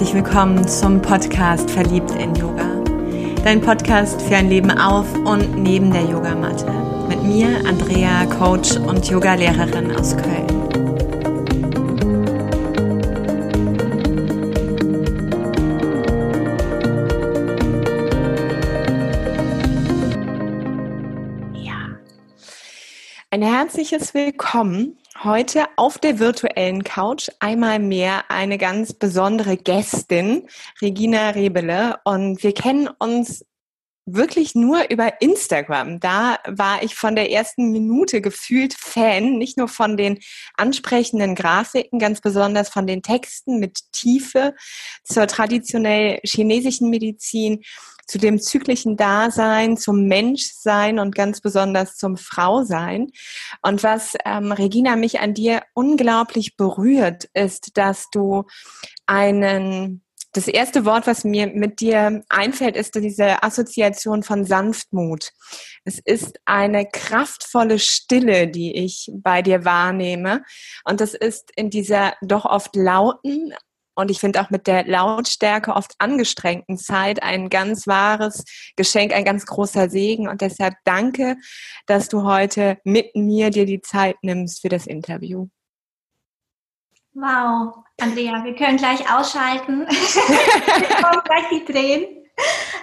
herzlich willkommen zum Podcast Verliebt in Yoga. Dein Podcast für ein Leben auf und neben der Yogamatte. Mit mir, Andrea, Coach und Yogalehrerin aus Köln. Ja. Ein herzliches Willkommen Heute auf der virtuellen Couch einmal mehr eine ganz besondere Gästin, Regina Rebele. Und wir kennen uns wirklich nur über Instagram. Da war ich von der ersten Minute gefühlt Fan, nicht nur von den ansprechenden Grafiken, ganz besonders von den Texten mit Tiefe zur traditionell chinesischen Medizin, zu dem zyklischen Dasein, zum Menschsein und ganz besonders zum Frausein. Und was ähm, Regina mich an dir unglaublich berührt, ist, dass du einen das erste Wort, was mir mit dir einfällt, ist diese Assoziation von Sanftmut. Es ist eine kraftvolle Stille, die ich bei dir wahrnehme. Und das ist in dieser doch oft lauten, und ich finde auch mit der Lautstärke oft angestrengten Zeit ein ganz wahres Geschenk, ein ganz großer Segen. Und deshalb danke, dass du heute mit mir dir die Zeit nimmst für das Interview. Wow, Andrea, wir können gleich ausschalten. kommen gleich die Tränen.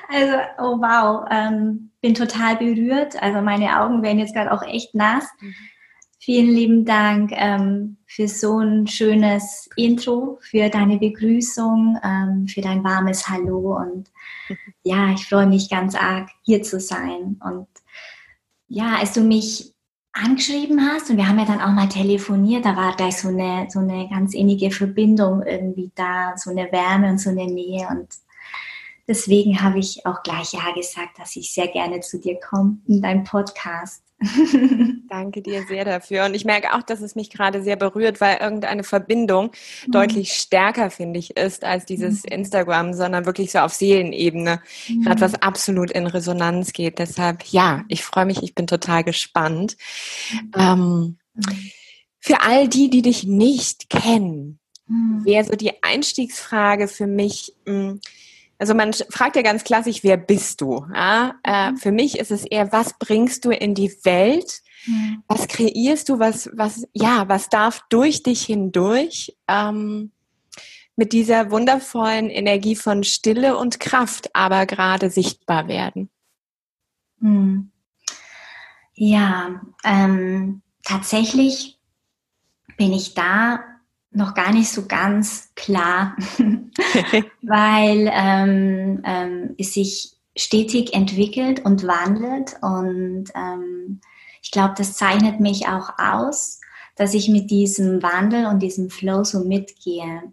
Also, oh wow, ähm, bin total berührt. Also meine Augen werden jetzt gerade auch echt nass. Vielen lieben Dank ähm, für so ein schönes Intro, für deine Begrüßung, ähm, für dein warmes Hallo und ja, ich freue mich ganz arg, hier zu sein. Und ja, als du mich angeschrieben hast und wir haben ja dann auch mal telefoniert, da war gleich so eine, so eine ganz innige Verbindung irgendwie da, so eine Wärme und so eine Nähe und deswegen habe ich auch gleich Ja gesagt, dass ich sehr gerne zu dir komme in deinem Podcast. Danke dir sehr dafür. Und ich merke auch, dass es mich gerade sehr berührt, weil irgendeine Verbindung mhm. deutlich stärker, finde ich, ist als dieses mhm. Instagram, sondern wirklich so auf Seelenebene, mhm. gerade was absolut in Resonanz geht. Deshalb, ja, ich freue mich, ich bin total gespannt. Mhm. Ähm, für all die, die dich nicht kennen, mhm. wäre so die Einstiegsfrage für mich, mh, hm, also man fragt ja ganz klassisch, wer bist du? Ja? Äh, mhm. für mich ist es eher, was bringst du in die Welt? Mhm. Was kreierst du? Was, was, ja, was darf durch dich hindurch ähm, mit dieser wundervollen Energie von Stille und Kraft aber gerade sichtbar werden? Mhm. Ja, ähm, tatsächlich bin ich da noch gar nicht so ganz klar, weil ähm, ähm, es sich stetig entwickelt und wandelt und ähm, ich glaube, das zeichnet mich auch aus, dass ich mit diesem Wandel und diesem Flow so mitgehe.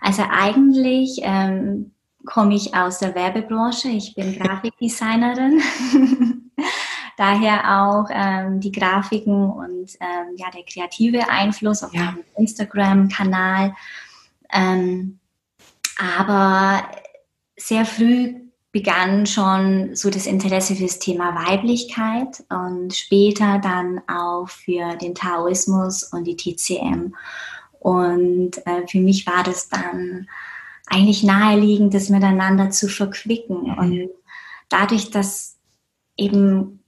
Also eigentlich ähm, komme ich aus der Werbebranche, ich bin Grafikdesignerin. Daher auch ähm, die Grafiken und ähm, ja, der kreative Einfluss auf ja. meinem Instagram-Kanal. Ähm, aber sehr früh begann schon so das Interesse für das Thema Weiblichkeit und später dann auch für den Taoismus und die TCM. Und äh, für mich war das dann eigentlich naheliegend, das miteinander zu verquicken. Mhm. Und dadurch, dass eben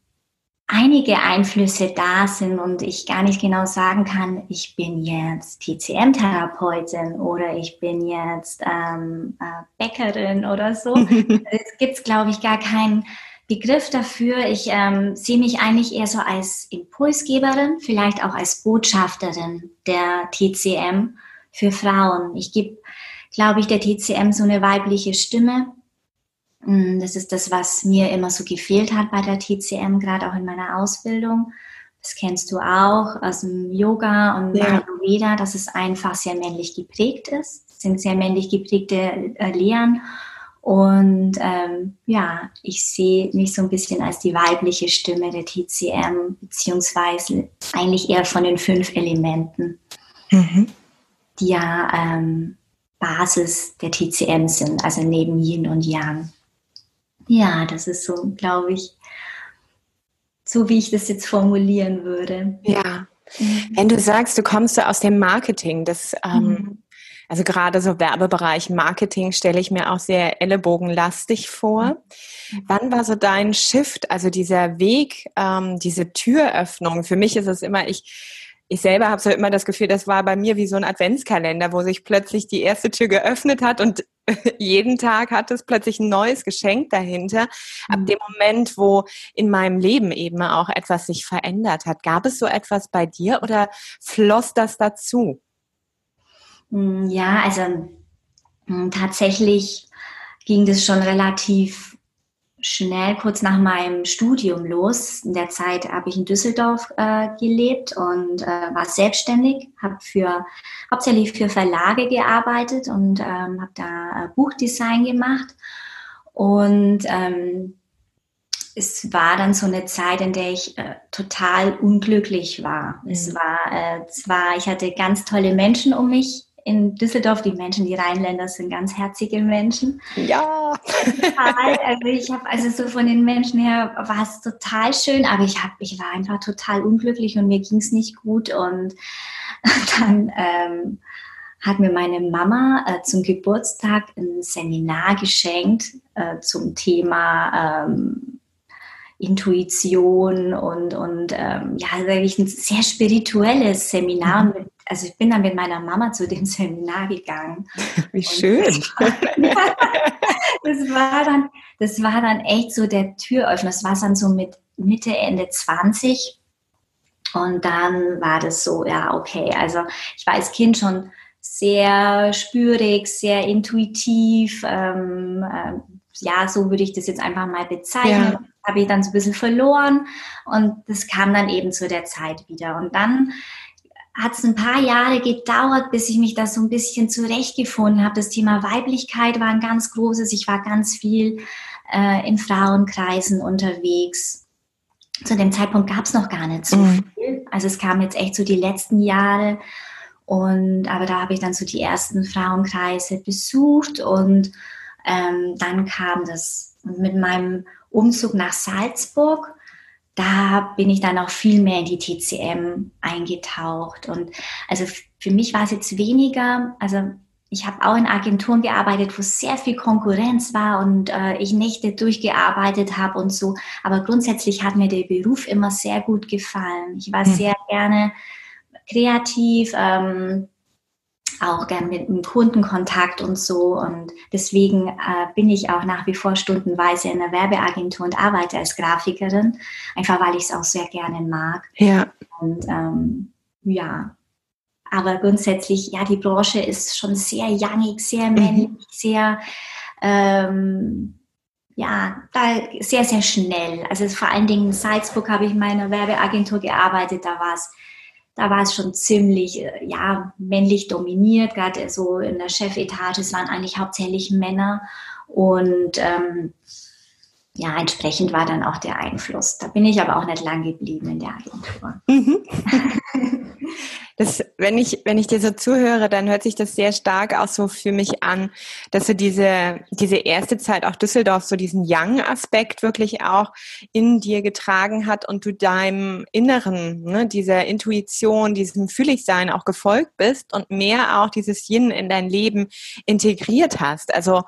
einige Einflüsse da sind und ich gar nicht genau sagen kann, ich bin jetzt TCM-Therapeutin oder ich bin jetzt ähm, äh, Bäckerin oder so. es gibt, glaube ich, gar keinen Begriff dafür. Ich ähm, sehe mich eigentlich eher so als Impulsgeberin, vielleicht auch als Botschafterin der TCM für Frauen. Ich gebe, glaube ich, der TCM so eine weibliche Stimme Mm, das ist das, was mir immer so gefehlt hat bei der TCM, gerade auch in meiner Ausbildung. Das kennst du auch aus dem Yoga und ja. Ayurveda, dass es einfach sehr männlich geprägt ist. Es sind sehr männlich geprägte äh, Lehren. Und ähm, ja, ich sehe mich so ein bisschen als die weibliche Stimme der TCM, beziehungsweise eigentlich eher von den fünf Elementen, mhm. die ja ähm, Basis der TCM sind, also neben Yin und Yang. Ja, das ist so, glaube ich, so wie ich das jetzt formulieren würde. Ja. Mhm. Wenn du sagst, du kommst aus dem Marketing, das ähm, mhm. Also gerade so Werbebereich Marketing stelle ich mir auch sehr ellenbogenlastig vor. Mhm. Wann war so dein Shift, also dieser Weg, ähm, diese Türöffnung? Für mich ist es immer, ich ich selber habe so immer das Gefühl, das war bei mir wie so ein Adventskalender, wo sich plötzlich die erste Tür geöffnet hat und jeden Tag hat es plötzlich ein neues Geschenk dahinter. Ab mhm. dem Moment, wo in meinem Leben eben auch etwas sich verändert hat, gab es so etwas bei dir oder floss das dazu? Mm, ja, also mm, tatsächlich ging das schon relativ schnell kurz nach meinem Studium los. In der Zeit habe ich in Düsseldorf äh, gelebt und äh, war selbstständig, habe für hauptsächlich für Verlage gearbeitet und ähm, habe da äh, Buchdesign gemacht. Und ähm, es war dann so eine Zeit, in der ich äh, total unglücklich war. Mhm. Es war äh, zwar, ich hatte ganz tolle Menschen um mich in Düsseldorf, die Menschen, die Rheinländer sind ganz herzige Menschen. Ja. Total, also ich habe also so von den Menschen her war es total schön, aber ich habe, ich war einfach total unglücklich und mir ging es nicht gut und dann ähm, hat mir meine Mama äh, zum Geburtstag ein Seminar geschenkt äh, zum Thema ähm, Intuition und, und ähm, ja, wirklich ein sehr spirituelles Seminar. Mhm. Mit, also ich bin dann mit meiner Mama zu dem Seminar gegangen. Wie schön. Das war, dann, das war dann echt so der Türöffner. Das war dann so mit Mitte, Ende 20. Und dann war das so, ja, okay. Also ich war als Kind schon sehr spürig, sehr intuitiv. Ähm, äh, ja, so würde ich das jetzt einfach mal bezeichnen. Ja habe ich dann so ein bisschen verloren und das kam dann eben zu der Zeit wieder. Und dann hat es ein paar Jahre gedauert, bis ich mich da so ein bisschen zurechtgefunden habe. Das Thema Weiblichkeit war ein ganz großes. Ich war ganz viel äh, in Frauenkreisen unterwegs. Zu dem Zeitpunkt gab es noch gar nicht so mhm. viel. Also es kam jetzt echt so die letzten Jahre. Und aber da habe ich dann so die ersten Frauenkreise besucht und ähm, dann kam das mit meinem Umzug nach Salzburg, da bin ich dann auch viel mehr in die TCM eingetaucht. Und also für mich war es jetzt weniger, also ich habe auch in Agenturen gearbeitet, wo sehr viel Konkurrenz war und äh, ich Nächte durchgearbeitet habe und so. Aber grundsätzlich hat mir der Beruf immer sehr gut gefallen. Ich war hm. sehr gerne kreativ. Ähm, auch gern mit dem Kundenkontakt und so. Und deswegen äh, bin ich auch nach wie vor stundenweise in der Werbeagentur und arbeite als Grafikerin, einfach weil ich es auch sehr gerne mag. Ja. Und ähm, ja, aber grundsätzlich, ja, die Branche ist schon sehr youngig, sehr mhm. männlich, mhm. sehr, ähm, ja, da sehr, sehr schnell. Also vor allen Dingen in Salzburg habe ich in meiner Werbeagentur gearbeitet, da war es da war es schon ziemlich äh, ja, männlich dominiert, gerade so in der Chefetage, es waren eigentlich hauptsächlich Männer. Und ähm, ja, entsprechend war dann auch der Einfluss. Da bin ich aber auch nicht lang geblieben in der Agentur. Mhm. Das, wenn ich, wenn ich dir so zuhöre, dann hört sich das sehr stark auch so für mich an, dass du diese, diese erste Zeit auch Düsseldorf so diesen Young-Aspekt wirklich auch in dir getragen hat und du deinem Inneren, ne, dieser Intuition, diesem Fühligsein auch gefolgt bist und mehr auch dieses Yin in dein Leben integriert hast. Also,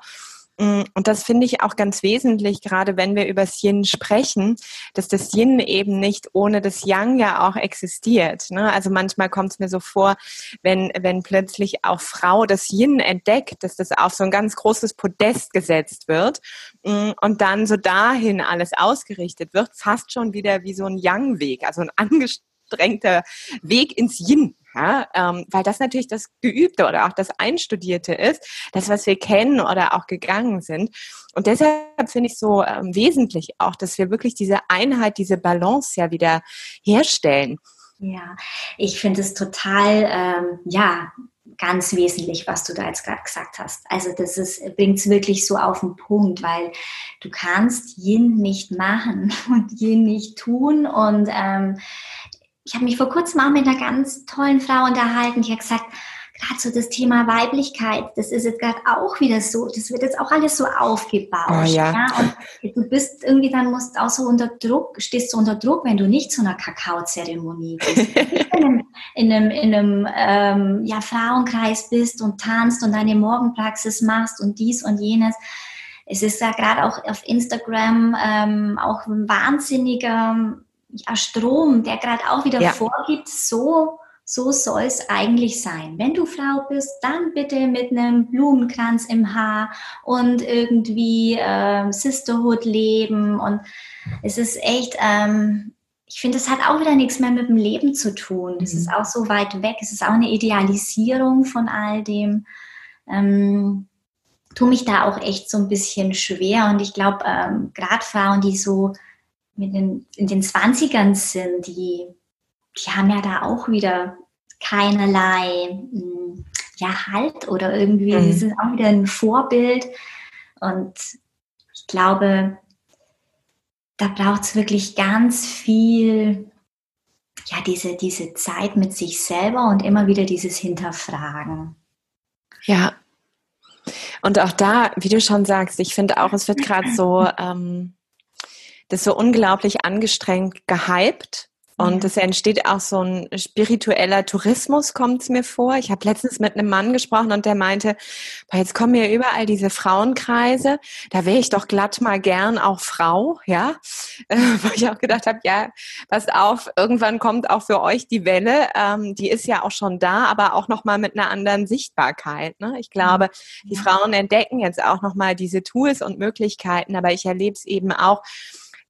und das finde ich auch ganz wesentlich, gerade wenn wir über das Yin sprechen, dass das Yin eben nicht ohne das Yang ja auch existiert. Ne? Also manchmal kommt es mir so vor, wenn, wenn plötzlich auch Frau das Yin entdeckt, dass das auf so ein ganz großes Podest gesetzt wird mm, und dann so dahin alles ausgerichtet wird, fast schon wieder wie so ein Yang-Weg, also ein angestrengter Weg ins Yin. Ja, ähm, weil das natürlich das Geübte oder auch das Einstudierte ist, das, was wir kennen oder auch gegangen sind. Und deshalb finde ich so ähm, wesentlich auch, dass wir wirklich diese Einheit, diese Balance ja wieder herstellen. Ja, ich finde es total, ähm, ja, ganz wesentlich, was du da jetzt gerade gesagt hast. Also das bringt es wirklich so auf den Punkt, weil du kannst Yin nicht machen und Yin nicht tun und ähm, ich habe mich vor kurzem auch mit einer ganz tollen Frau unterhalten, die hat gesagt, gerade so das Thema Weiblichkeit, das ist jetzt gerade auch wieder so, das wird jetzt auch alles so aufgebaut. Oh, ja. ja. Und du bist irgendwie dann musst auch so unter Druck, stehst du unter Druck, wenn du nicht zu einer Kakaozeremonie bist. in einem, in einem, in einem ähm, ja, Frauenkreis bist und tanzt und deine Morgenpraxis machst und dies und jenes. Es ist ja gerade auch auf Instagram ähm, auch ein wahnsinniger ja, Strom, der gerade auch wieder ja. vorgibt, so so soll es eigentlich sein. Wenn du Frau bist, dann bitte mit einem Blumenkranz im Haar und irgendwie äh, Sisterhood leben. Und es ist echt, ähm, ich finde, es hat auch wieder nichts mehr mit dem Leben zu tun. Es mhm. ist auch so weit weg. Es ist auch eine Idealisierung von all dem. Ähm, tue mich da auch echt so ein bisschen schwer. Und ich glaube, ähm, gerade Frauen, die so mit den, in den 20ern sind, die die haben ja da auch wieder keinerlei hm, ja, Halt oder irgendwie, mhm. sie sind auch wieder ein Vorbild. Und ich glaube, da braucht es wirklich ganz viel, ja, diese, diese Zeit mit sich selber und immer wieder dieses Hinterfragen. Ja. Und auch da, wie du schon sagst, ich finde auch, es wird gerade so, ähm, das so unglaublich angestrengt gehypt und es entsteht auch so ein spiritueller Tourismus, kommt es mir vor. Ich habe letztens mit einem Mann gesprochen und der meinte, jetzt kommen ja überall diese Frauenkreise, da wäre ich doch glatt mal gern auch Frau, ja. wo ich auch gedacht habe, ja, pass auf, irgendwann kommt auch für euch die Welle, ähm, die ist ja auch schon da, aber auch nochmal mit einer anderen Sichtbarkeit. Ne? Ich glaube, die Frauen entdecken jetzt auch nochmal diese Tools und Möglichkeiten, aber ich erlebe es eben auch,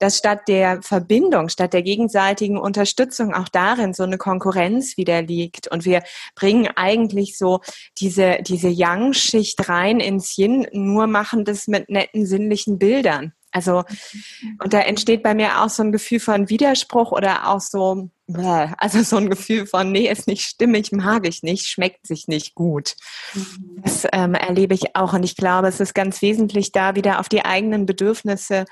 dass statt der Verbindung, statt der gegenseitigen Unterstützung auch darin so eine Konkurrenz wieder liegt. Und wir bringen eigentlich so diese, diese Yang-Schicht rein ins Yin, nur machen das mit netten sinnlichen Bildern. Also, und da entsteht bei mir auch so ein Gefühl von Widerspruch oder auch so, also so ein Gefühl von, nee, ist nicht stimmig, mag ich nicht, schmeckt sich nicht gut. Mhm. Das ähm, erlebe ich auch. Und ich glaube, es ist ganz wesentlich, da wieder auf die eigenen Bedürfnisse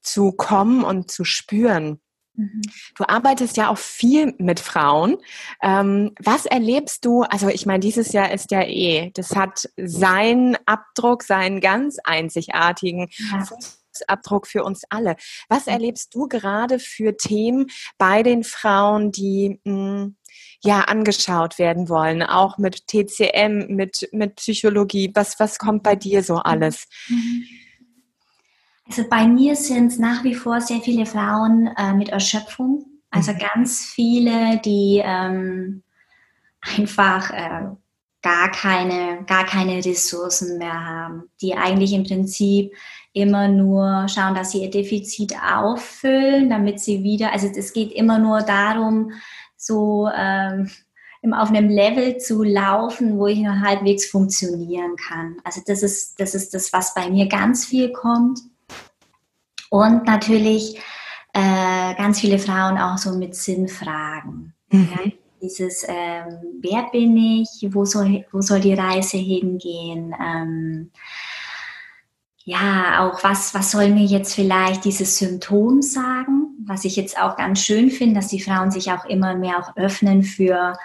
zu kommen und zu spüren. Mhm. Du arbeitest ja auch viel mit Frauen. Ähm, was erlebst du? Also ich meine, dieses Jahr ist ja eh, das hat seinen Abdruck, seinen ganz einzigartigen ja. Fußabdruck für uns alle. Was erlebst du gerade für Themen bei den Frauen, die mh, hm, ja angeschaut werden wollen, auch mit TCM, mit mit Psychologie? Was was kommt bei dir so alles? Mhm. Also bei mir sind es nach wie vor sehr viele Frauen äh, mit Erschöpfung. Also mhm. ganz viele, die ähm, einfach äh, gar keine, gar keine Ressourcen mehr haben, die eigentlich im Prinzip immer nur schauen, dass sie ihr Defizit auffüllen, damit sie wieder, also es geht immer nur darum, so ähm, auf einem Level zu laufen, wo ich noch halbwegs funktionieren kann. Also das ist, das ist das, was bei mir ganz viel kommt. Und natürlich äh, ganz viele Frauen auch so mit Sinnfragen. Mhm. Ja? Dieses, ähm, wer bin ich, wo soll, wo soll die Reise hingehen? Ähm, ja, auch was, was soll mir jetzt vielleicht dieses Symptom sagen? Was ich jetzt auch ganz schön finde, dass die Frauen sich auch immer mehr auch öffnen für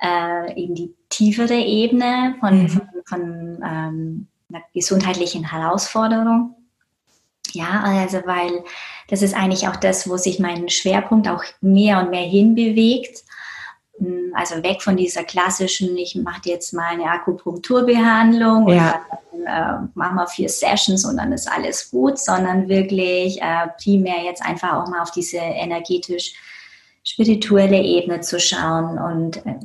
äh, eben die tiefere Ebene von, mhm. von, von ähm, einer gesundheitlichen Herausforderung. Ja, also weil das ist eigentlich auch das, wo sich mein Schwerpunkt auch mehr und mehr hinbewegt. Hm, also weg von dieser klassischen, ich mache jetzt mal eine Akupunkturbehandlung ja. und dann äh, machen wir vier Sessions und dann ist alles gut, sondern wirklich äh, primär jetzt einfach auch mal auf diese energetisch spirituelle Ebene zu schauen und äh,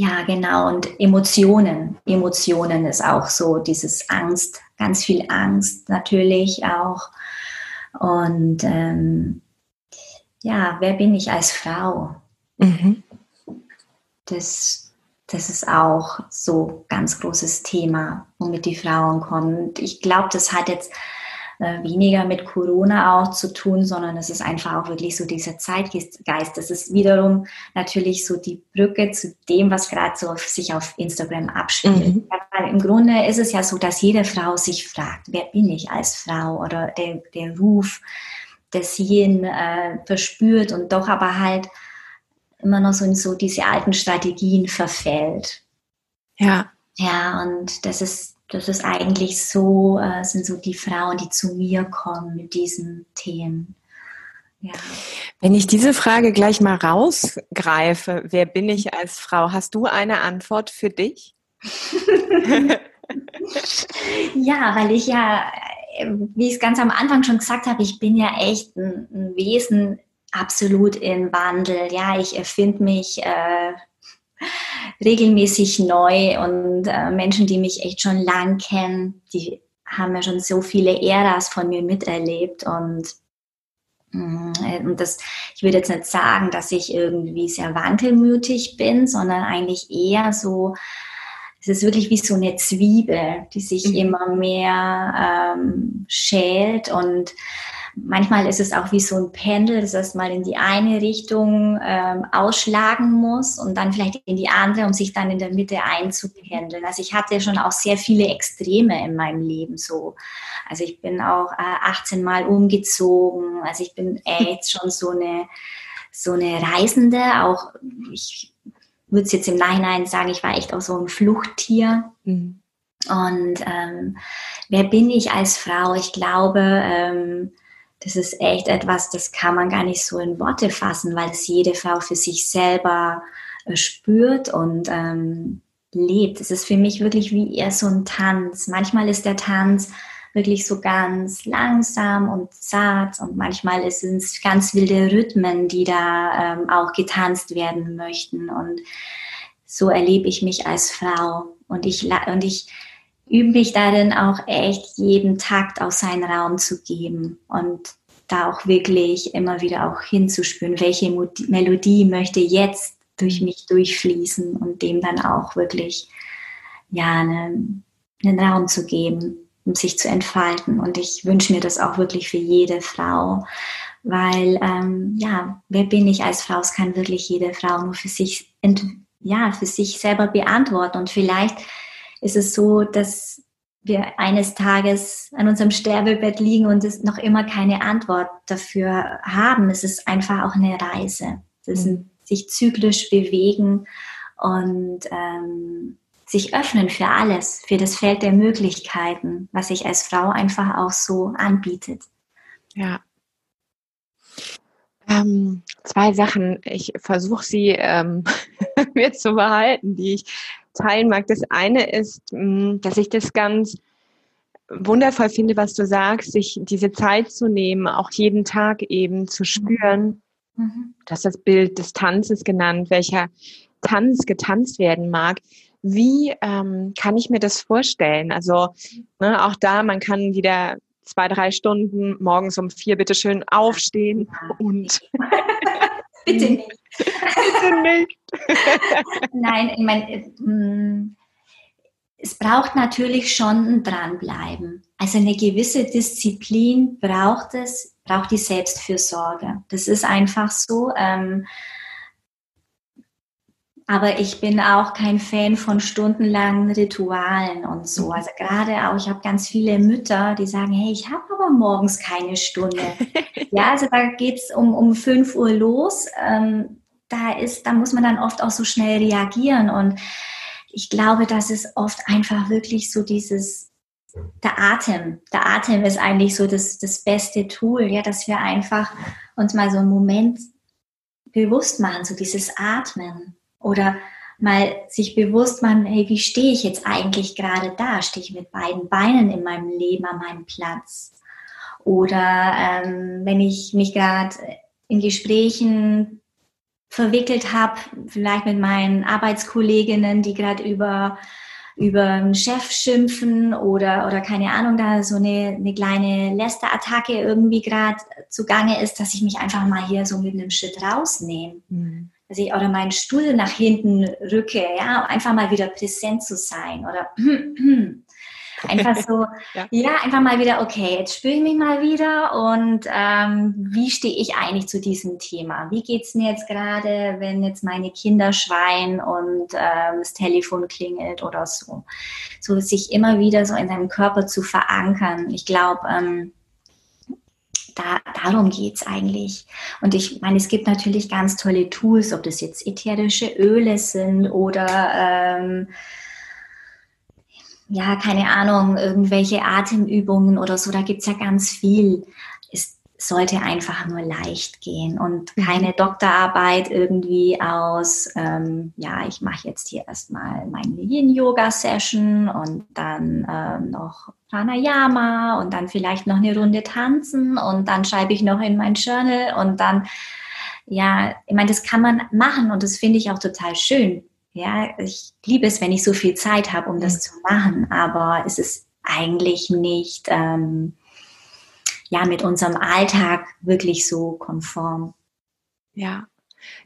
ja, genau. Und Emotionen. Emotionen ist auch so dieses Angst, ganz viel Angst natürlich auch. Und ähm, ja, wer bin ich als Frau? Mhm. Das, das ist auch so ganz großes Thema, womit die Frauen kommen. Und ich glaube, das hat jetzt äh, weniger mit Corona auch zu tun, sondern es ist einfach auch wirklich so dieser Zeitgeist. Das ist wiederum natürlich so die Brücke zu dem, was gerade so sich auf Instagram abspielt. Mhm. Weil im Grunde ist es ja so, dass jede Frau sich fragt, wer bin ich als Frau oder der, der Ruf des Yin äh, verspürt und doch aber halt immer noch so in so diese alten Strategien verfällt. Ja. Ja, und das ist, das ist eigentlich so, äh, sind so die Frauen, die zu mir kommen mit diesen Themen. Ja. Wenn ich diese Frage gleich mal rausgreife, wer bin ich als Frau? Hast du eine Antwort für dich? ja, weil ich ja, wie ich es ganz am Anfang schon gesagt habe, ich bin ja echt ein, ein Wesen absolut in Wandel. Ja, ich erfinde mich äh, regelmäßig neu und äh, Menschen, die mich echt schon lang kennen, die haben ja schon so viele Äras von mir miterlebt und mm, und das, ich würde jetzt nicht sagen, dass ich irgendwie sehr wankelmütig bin, sondern eigentlich eher so, es ist wirklich wie so eine Zwiebel, die sich mhm. immer mehr ähm, schält und manchmal ist es auch wie so ein Pendel, das heißt mal in die eine Richtung ähm, ausschlagen muss und dann vielleicht in die andere, um sich dann in der Mitte einzupendeln. Also ich hatte schon auch sehr viele Extreme in meinem Leben so. Also ich bin auch äh, 18 Mal umgezogen. Also ich bin echt schon so eine so eine Reisende. Auch ich würde es jetzt im Nachhinein sagen, ich war echt auch so ein Fluchttier. Mhm. Und ähm, wer bin ich als Frau? Ich glaube, ähm, das ist echt etwas, das kann man gar nicht so in Worte fassen, weil es jede Frau für sich selber äh, spürt und ähm, lebt. Es ist für mich wirklich wie eher so ein Tanz. Manchmal ist der Tanz wirklich so ganz langsam und zart und manchmal sind es ganz wilde Rhythmen, die da ähm, auch getanzt werden möchten und so erlebe ich mich als Frau und ich und ich übe mich darin auch echt jeden Takt aus seinen Raum zu geben und da auch wirklich immer wieder auch hinzuspüren, welche Melodie möchte jetzt durch mich durchfließen und dem dann auch wirklich ja einen, einen Raum zu geben, um sich zu entfalten. Und ich wünsche mir das auch wirklich für jede Frau, weil ähm, ja, wer bin ich als Frau? Es kann wirklich jede Frau nur für sich ja für sich selber beantworten und vielleicht ist es so, dass wir eines Tages an unserem Sterbebett liegen und es noch immer keine Antwort dafür haben. Es ist einfach auch eine Reise. Es ist ein mhm. sich zyklisch bewegen und ähm, sich öffnen für alles, für das Feld der Möglichkeiten, was sich als Frau einfach auch so anbietet. Ja. Ähm, zwei Sachen. Ich versuche sie ähm, mir zu behalten, die ich teilen mag. Das eine ist, mm, dass ich das ganz wundervoll finde, was du sagst, sich diese Zeit zu nehmen, auch jeden Tag eben zu spüren. Mhm. Du hast das Bild des Tanzes genannt, welcher Tanz getanzt werden mag. Wie ähm, kann ich mir das vorstellen? Also ne, auch da, man kann wieder zwei, drei Stunden morgens um vier bitteschön aufstehen und bitte nicht. Bitte nicht. Nein, ich meine, mm, es braucht natürlich schon ein Dranbleiben. Also eine gewisse Disziplin braucht es, braucht die Selbstfürsorge. Das ist einfach so. Ähm, aber ich bin auch kein Fan von stundenlangen Ritualen und so. Mhm. Also gerade auch, ich habe ganz viele Mütter, die sagen, hey, ich habe aber morgens keine Stunde. ja, also da geht's um, um 5 Uhr los. Ähm, da ist, da muss man dann oft auch so schnell reagieren. Und ich glaube, das ist oft einfach wirklich so dieses, der Atem. Der Atem ist eigentlich so das, das beste Tool, ja, dass wir einfach uns mal so einen Moment bewusst machen, so dieses Atmen. Oder mal sich bewusst machen, hey, wie stehe ich jetzt eigentlich gerade da? Stehe ich mit beiden Beinen in meinem Leben an meinem Platz? Oder ähm, wenn ich mich gerade in Gesprächen verwickelt habe, vielleicht mit meinen Arbeitskolleginnen, die gerade über über einen Chef schimpfen oder, oder keine Ahnung, da so eine, eine kleine Lästerattacke irgendwie gerade zugange ist, dass ich mich einfach mal hier so mit einem Schritt rausnehme. Mhm dass ich oder meinen Stuhl nach hinten rücke, ja, einfach mal wieder präsent zu sein oder einfach so, ja. ja. einfach mal wieder, okay, jetzt spüre ich mich mal wieder und ähm, wie stehe ich eigentlich zu diesem Thema? Wie geht es mir jetzt gerade, wenn jetzt meine Kinder schreien und ähm, das Telefon klingelt oder so? So sich immer wieder so in seinem Körper zu verankern. Ich glaube, ähm, da, darum geht es eigentlich. Und ich meine, es gibt natürlich ganz tolle Tools, ob das jetzt ätherische Öle sind oder ähm, ja, keine Ahnung, irgendwelche Atemübungen oder so, da gibt's ja ganz viel. Es sollte einfach nur leicht gehen und mhm. keine Doktorarbeit irgendwie aus, ähm, ja, ich mache jetzt hier erstmal meine Yin-Yoga-Session und dann ähm, noch Pranayama und dann vielleicht noch eine Runde tanzen und dann schreibe ich noch in mein Journal und dann, ja, ich meine, das kann man machen und das finde ich auch total schön. Ja, ich liebe es, wenn ich so viel Zeit habe, um das mhm. zu machen, aber es ist eigentlich nicht ähm, ja mit unserem Alltag wirklich so konform. Ja,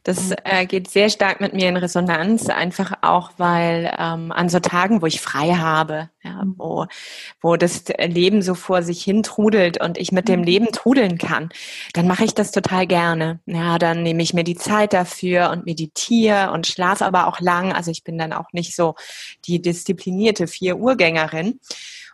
das äh, geht sehr stark mit mir in Resonanz, einfach auch, weil ähm, an so Tagen, wo ich frei habe, ja, mhm. wo, wo das Leben so vor sich hin trudelt und ich mit dem mhm. Leben trudeln kann, dann mache ich das total gerne. Ja, dann nehme ich mir die Zeit dafür und meditiere und schlafe aber auch lang. Also ich bin dann auch nicht so die disziplinierte Vier-Uhr-Gängerin.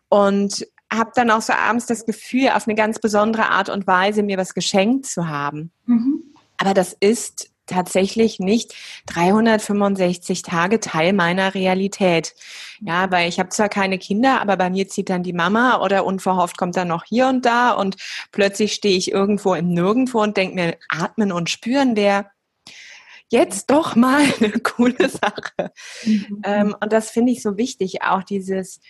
Und habe dann auch so abends das Gefühl, auf eine ganz besondere Art und Weise mir was geschenkt zu haben. Mhm. Aber das ist tatsächlich nicht 365 Tage Teil meiner Realität. Ja, weil ich habe zwar keine Kinder, aber bei mir zieht dann die Mama oder unverhofft kommt dann noch hier und da und plötzlich stehe ich irgendwo im Nirgendwo und denke mir, atmen und spüren wäre jetzt doch mal eine coole Sache. Mhm. Ähm, und das finde ich so wichtig, auch dieses,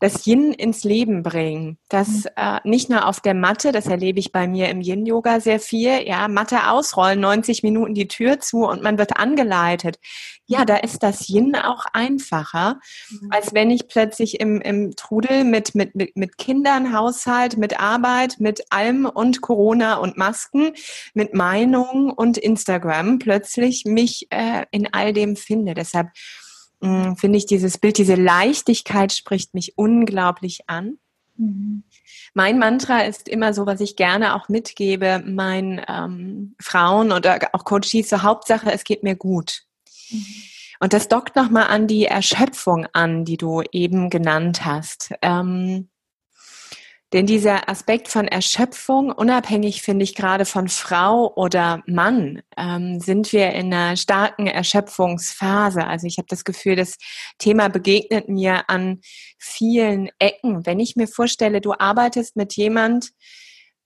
das Yin ins Leben bringen. Das mhm. äh, nicht nur auf der Matte, das erlebe ich bei mir im Yin-Yoga sehr viel. Ja, Matte ausrollen, 90 Minuten die Tür zu und man wird angeleitet. Ja, da ist das Yin auch einfacher, mhm. als wenn ich plötzlich im, im Trudel mit, mit, mit, mit Kindern, Haushalt, mit Arbeit, mit allem und Corona und Masken, mit Meinungen und Instagram plötzlich mich äh, in all dem finde. Deshalb finde ich dieses Bild, diese Leichtigkeit spricht mich unglaublich an. Mhm. Mein Mantra ist immer so, was ich gerne auch mitgebe, meinen ähm, Frauen oder auch Coaches, so Hauptsache, es geht mir gut. Mhm. Und das dockt nochmal an die Erschöpfung an, die du eben genannt hast. Ähm, denn dieser Aspekt von Erschöpfung, unabhängig finde ich gerade von Frau oder Mann, ähm, sind wir in einer starken Erschöpfungsphase. Also ich habe das Gefühl, das Thema begegnet mir an vielen Ecken. Wenn ich mir vorstelle, du arbeitest mit jemand,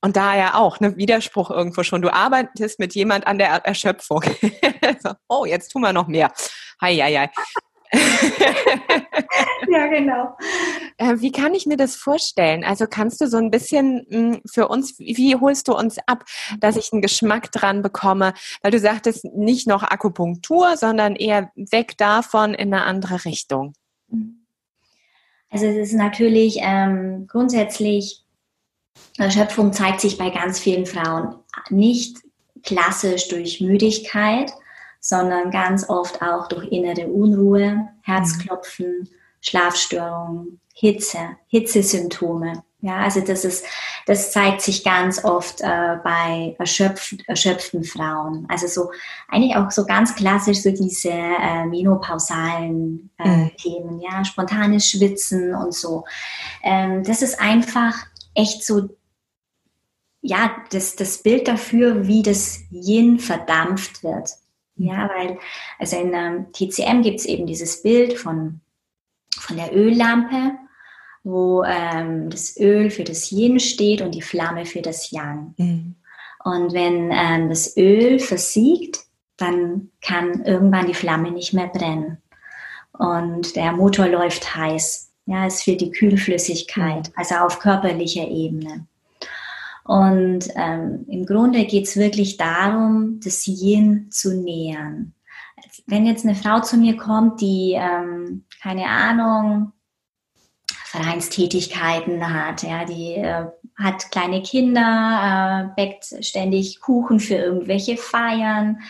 und da ja auch, ne, Widerspruch irgendwo schon. Du arbeitest mit jemand an der Erschöpfung. oh, jetzt tun wir noch mehr. Hei, hei, hei. ja, genau. Äh, wie kann ich mir das vorstellen? Also kannst du so ein bisschen hm, für uns, wie holst du uns ab, dass ich einen Geschmack dran bekomme? Weil du sagtest nicht noch Akupunktur, sondern eher weg davon in eine andere Richtung. Also es ist natürlich ähm, grundsätzlich, Erschöpfung zeigt sich bei ganz vielen Frauen nicht klassisch durch Müdigkeit, sondern ganz oft auch durch innere Unruhe, Herzklopfen, mhm. Schlafstörungen, Hitze, Hitzesymptome. Ja, also das ist, das zeigt sich ganz oft äh, bei erschöpft, erschöpften Frauen. Also so eigentlich auch so ganz klassisch so diese äh, menopausalen äh, mhm. Themen, ja, spontanes Schwitzen und so. Ähm, das ist einfach echt so ja, das, das Bild dafür, wie das Yin verdampft wird. Ja, weil, also in ähm, TCM gibt es eben dieses Bild von, von der Öllampe, wo ähm, das Öl für das Yin steht und die Flamme für das Yang. Mhm. Und wenn ähm, das Öl versiegt, dann kann irgendwann die Flamme nicht mehr brennen. Und der Motor läuft heiß. Ja, es fehlt die Kühlflüssigkeit, mhm. also auf körperlicher Ebene. Und ähm, im Grunde geht es wirklich darum, das Yin zu nähern. Wenn jetzt eine Frau zu mir kommt, die, ähm, keine Ahnung, Vereinstätigkeiten hat, ja, die äh, hat kleine Kinder, äh, bäckt ständig Kuchen für irgendwelche Feiern,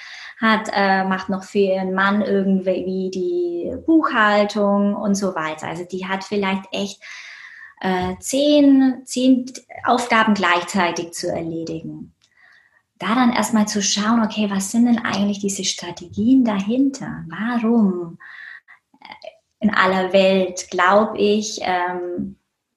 hat, äh, macht noch für ihren Mann irgendwie die Buchhaltung und so weiter. Also die hat vielleicht echt äh, zehn, zehn Aufgaben gleichzeitig zu erledigen. Da dann erstmal zu schauen, okay, was sind denn eigentlich diese Strategien dahinter? Warum äh, in aller Welt glaube ich, ähm,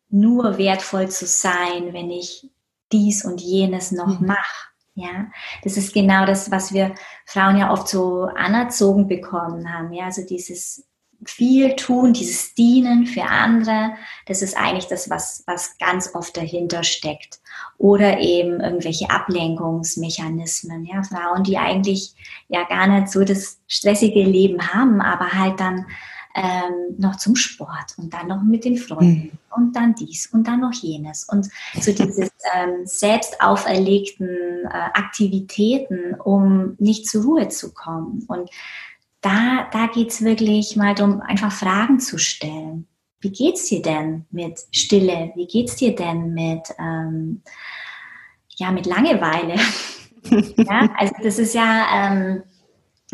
nur wertvoll zu sein, wenn ich dies und jenes noch mhm. mache? Ja, das ist genau das, was wir Frauen ja oft so anerzogen bekommen haben. Ja, also dieses viel tun, dieses Dienen für andere, das ist eigentlich das, was, was ganz oft dahinter steckt. Oder eben irgendwelche Ablenkungsmechanismen, ja, Frauen, die eigentlich ja gar nicht so das stressige Leben haben, aber halt dann ähm, noch zum Sport und dann noch mit den Freunden mhm. und dann dies und dann noch jenes. Und so diese ähm, selbst auferlegten äh, Aktivitäten, um nicht zur Ruhe zu kommen. Und da, da geht es wirklich mal darum, einfach Fragen zu stellen. Wie geht's dir denn mit Stille? Wie geht's dir denn mit, ähm, ja, mit Langeweile? ja, also das ist ja, ähm,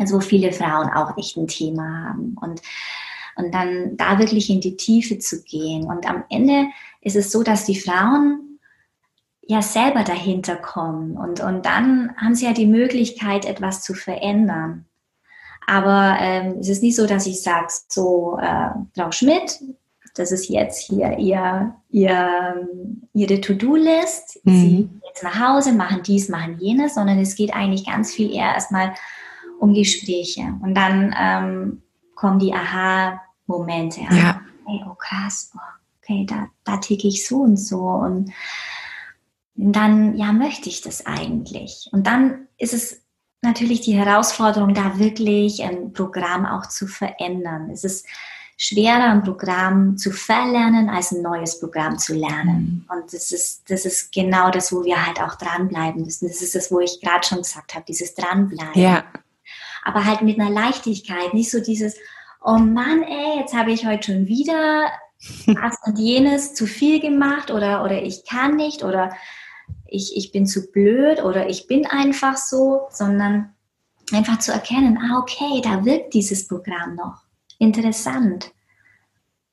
so viele Frauen auch echt ein Thema haben. Und und dann da wirklich in die Tiefe zu gehen. Und am Ende ist es so, dass die Frauen ja selber dahinter kommen und, und dann haben sie ja die Möglichkeit, etwas zu verändern. Aber ähm, es ist nicht so, dass ich sage, so, äh, Frau Schmidt, das ist jetzt hier ihr, ihr, ihre To-Do-List. Mhm. Sie gehen jetzt nach Hause, machen dies, machen jenes, sondern es geht eigentlich ganz viel eher erstmal um Gespräche. Und dann ähm, kommen die Aha-Momente. Ja. Hey, oh krass, oh, okay, da, da ticke ich so und so. Und dann, ja, möchte ich das eigentlich? Und dann ist es natürlich die Herausforderung, da wirklich ein Programm auch zu verändern. Es ist schwerer, ein Programm zu verlernen, als ein neues Programm zu lernen. Mhm. Und das ist, das ist genau das, wo wir halt auch dranbleiben müssen. Das ist das, wo ich gerade schon gesagt habe, dieses Dranbleiben. Ja aber halt mit einer Leichtigkeit, nicht so dieses, oh Mann, ey, jetzt habe ich heute schon wieder das und jenes zu viel gemacht oder, oder ich kann nicht oder ich, ich bin zu blöd oder ich bin einfach so, sondern einfach zu erkennen, ah, okay, da wirkt dieses Programm noch. Interessant.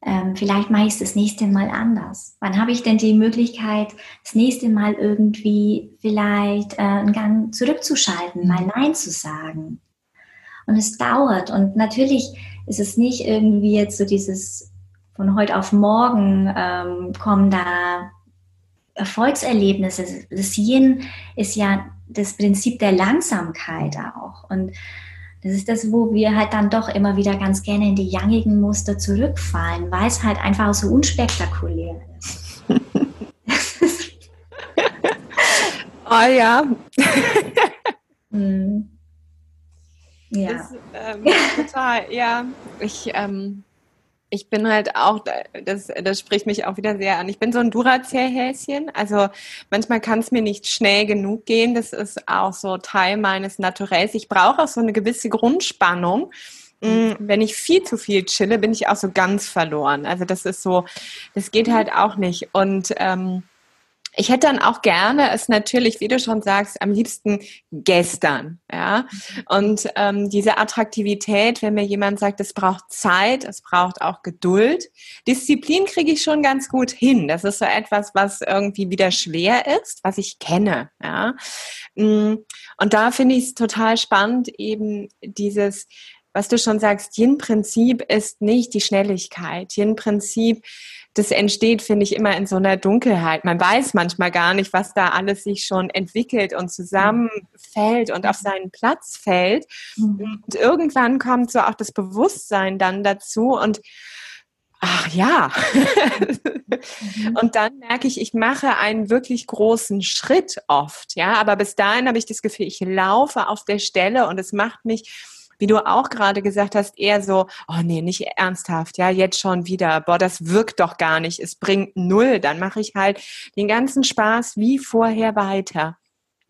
Ähm, vielleicht mache ich es das nächste Mal anders. Wann habe ich denn die Möglichkeit, das nächste Mal irgendwie vielleicht äh, einen Gang zurückzuschalten, mal mhm. Nein zu sagen? Und es dauert. Und natürlich ist es nicht irgendwie jetzt so dieses von heute auf morgen ähm, kommen da Erfolgserlebnisse. Das Yin ist ja das Prinzip der Langsamkeit auch. Und das ist das, wo wir halt dann doch immer wieder ganz gerne in die yangigen Muster zurückfallen, weil es halt einfach so unspektakulär ist. oh ja. hm. Ja. Das, ähm, total, ja. Ich, ähm, ich bin halt auch, das, das spricht mich auch wieder sehr an. Ich bin so ein Duracell-Häschen. Also manchmal kann es mir nicht schnell genug gehen. Das ist auch so Teil meines Naturells. Ich brauche auch so eine gewisse Grundspannung. Mm, wenn ich viel zu viel chille, bin ich auch so ganz verloren. Also das ist so, das geht halt auch nicht. Und ähm, ich hätte dann auch gerne es natürlich, wie du schon sagst, am liebsten gestern, ja. Und ähm, diese Attraktivität, wenn mir jemand sagt, es braucht Zeit, es braucht auch Geduld. Disziplin kriege ich schon ganz gut hin. Das ist so etwas, was irgendwie wieder schwer ist, was ich kenne, ja. Mm, und da finde ich es total spannend, eben dieses was du schon sagst, Yin-Prinzip ist nicht die Schnelligkeit. Yin-Prinzip das entsteht, finde ich, immer in so einer Dunkelheit. Man weiß manchmal gar nicht, was da alles sich schon entwickelt und zusammenfällt und auf seinen Platz fällt. Mhm. Und irgendwann kommt so auch das Bewusstsein dann dazu und ach ja. Mhm. und dann merke ich, ich mache einen wirklich großen Schritt oft, ja. Aber bis dahin habe ich das Gefühl, ich laufe auf der Stelle und es macht mich wie du auch gerade gesagt hast, eher so, oh nee, nicht ernsthaft, ja, jetzt schon wieder, boah, das wirkt doch gar nicht, es bringt null, dann mache ich halt den ganzen Spaß wie vorher weiter.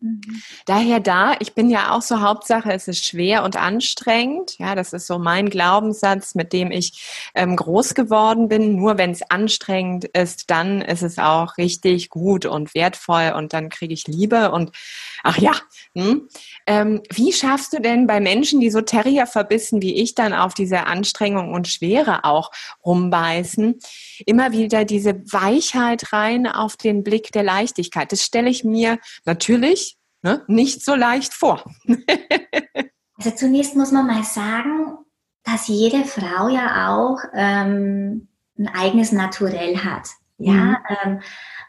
Mhm. Daher da, ich bin ja auch so Hauptsache, es ist schwer und anstrengend. Ja, das ist so mein Glaubenssatz, mit dem ich ähm, groß geworden bin. Nur wenn es anstrengend ist, dann ist es auch richtig gut und wertvoll und dann kriege ich Liebe und ach ja. Hm. Ähm, wie schaffst du denn bei Menschen, die so Terrier verbissen wie ich dann auf diese Anstrengung und Schwere auch rumbeißen, immer wieder diese Weichheit rein auf den Blick der Leichtigkeit? Das stelle ich mir natürlich ne, nicht so leicht vor. also zunächst muss man mal sagen, dass jede Frau ja auch ähm, ein eigenes Naturell hat. Ja, mhm. ähm,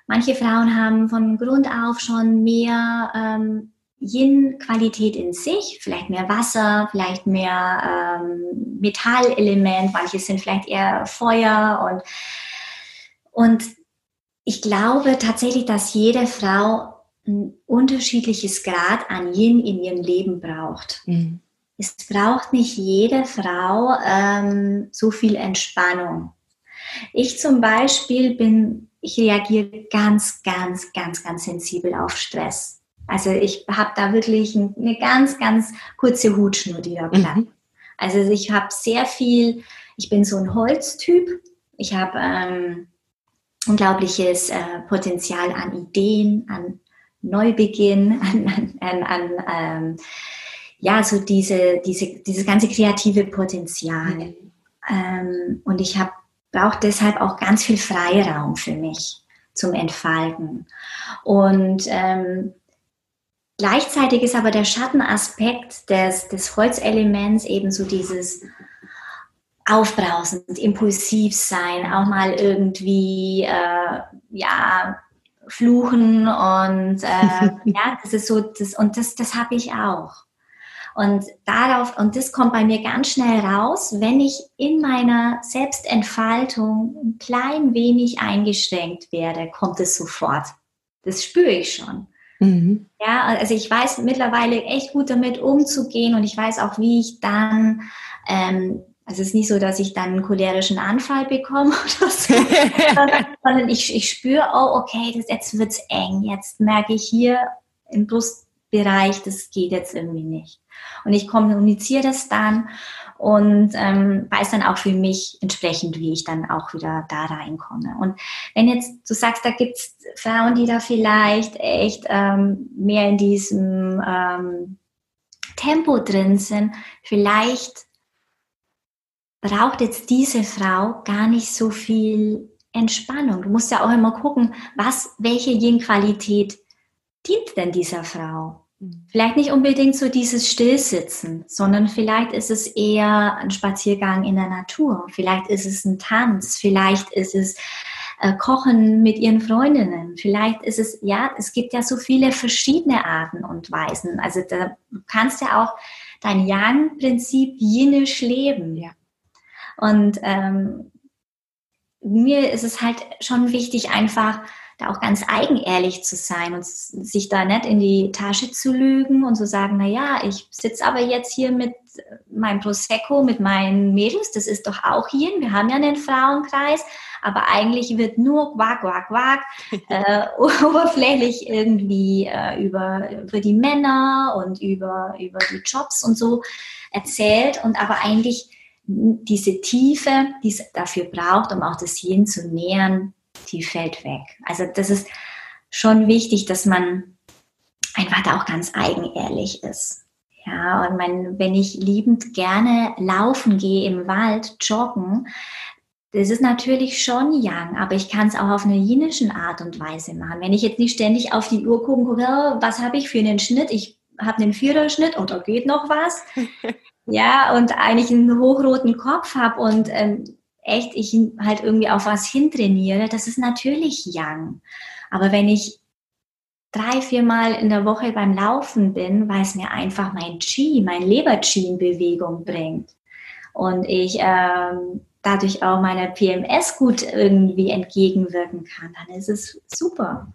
manche Frauen haben von Grund auf schon mehr ähm, Yin-Qualität in sich, vielleicht mehr Wasser, vielleicht mehr ähm, Metallelement, manche sind vielleicht eher Feuer und, und ich glaube tatsächlich, dass jede Frau ein unterschiedliches Grad an Yin in ihrem Leben braucht. Mhm. Es braucht nicht jede Frau ähm, so viel Entspannung. Ich zum Beispiel bin, ich reagiere ganz, ganz, ganz, ganz sensibel auf Stress. Also ich habe da wirklich eine ganz, ganz kurze Hutschnur, die da bleibt. Mhm. Also ich habe sehr viel, ich bin so ein Holztyp. Ich habe ähm, unglaubliches äh, Potenzial an Ideen, an Neubeginn, an, an, an ähm, ja, so diese, diese, dieses ganze kreative Potenzial. Mhm. Ähm, und ich habe brauche deshalb auch ganz viel Freiraum für mich zum Entfalten. Und ähm, gleichzeitig ist aber der Schattenaspekt des, des Holzelements eben so dieses aufbrausend, impulsiv sein, auch mal irgendwie äh, ja fluchen und äh, ja, das ist so das und das das habe ich auch. Und darauf, und das kommt bei mir ganz schnell raus, wenn ich in meiner Selbstentfaltung ein klein wenig eingeschränkt werde, kommt es sofort. Das spüre ich schon. Mhm. Ja, also ich weiß mittlerweile echt gut damit umzugehen und ich weiß auch, wie ich dann, ähm, also es ist nicht so, dass ich dann einen cholerischen Anfall bekomme oder so, sondern ich, ich spüre, oh, okay, das, jetzt wird's eng. Jetzt merke ich hier im Brustbereich, das geht jetzt irgendwie nicht. Und ich kommuniziere das dann und ähm, weiß dann auch für mich entsprechend, wie ich dann auch wieder da reinkomme. Und wenn jetzt du sagst, da gibt es Frauen, die da vielleicht echt ähm, mehr in diesem ähm, Tempo drin sind, vielleicht braucht jetzt diese Frau gar nicht so viel Entspannung. Du musst ja auch immer gucken, was, welche Yin-Qualität dient denn dieser Frau? Mhm. Vielleicht nicht unbedingt so dieses Stillsitzen, sondern vielleicht ist es eher ein Spaziergang in der Natur. Vielleicht ist es ein Tanz. Vielleicht ist es äh, Kochen mit ihren Freundinnen. Vielleicht ist es, ja, es gibt ja so viele verschiedene Arten und Weisen. Also da, du kannst ja auch dein Yang-Prinzip jenisch leben. Ja. Und ähm, mir ist es halt schon wichtig, einfach da auch ganz eigenehrlich zu sein und sich da nicht in die Tasche zu lügen und zu sagen, na ja, ich sitze aber jetzt hier mit meinem Prosecco, mit meinen Mädels, das ist doch auch hier, wir haben ja einen Frauenkreis, aber eigentlich wird nur quack, quack, quack, äh, oberflächlich irgendwie äh, über, über die Männer und über, über die Jobs und so erzählt und aber eigentlich diese Tiefe, die es dafür braucht, um auch das Yin zu nähern, die fällt weg. Also das ist schon wichtig, dass man einfach da auch ganz eigenehrlich ist. Ja, und mein, wenn ich liebend gerne laufen gehe im Wald, joggen, das ist natürlich schon Yang, aber ich kann es auch auf eine jinischen Art und Weise machen. Wenn ich jetzt nicht ständig auf die Uhr gucken gucke, oh, was habe ich für einen Schnitt? Ich habe einen Viererschnitt oder oh, geht noch was? ja, und eigentlich einen hochroten Kopf habe und ähm, echt ich halt irgendwie auf was hintrainiere, das ist natürlich Yang. Aber wenn ich drei, vier Mal in der Woche beim Laufen bin, weil es mir einfach mein Qi, mein Leber-Qi in Bewegung bringt und ich ähm, dadurch auch meiner PMS gut irgendwie entgegenwirken kann, dann ist es super.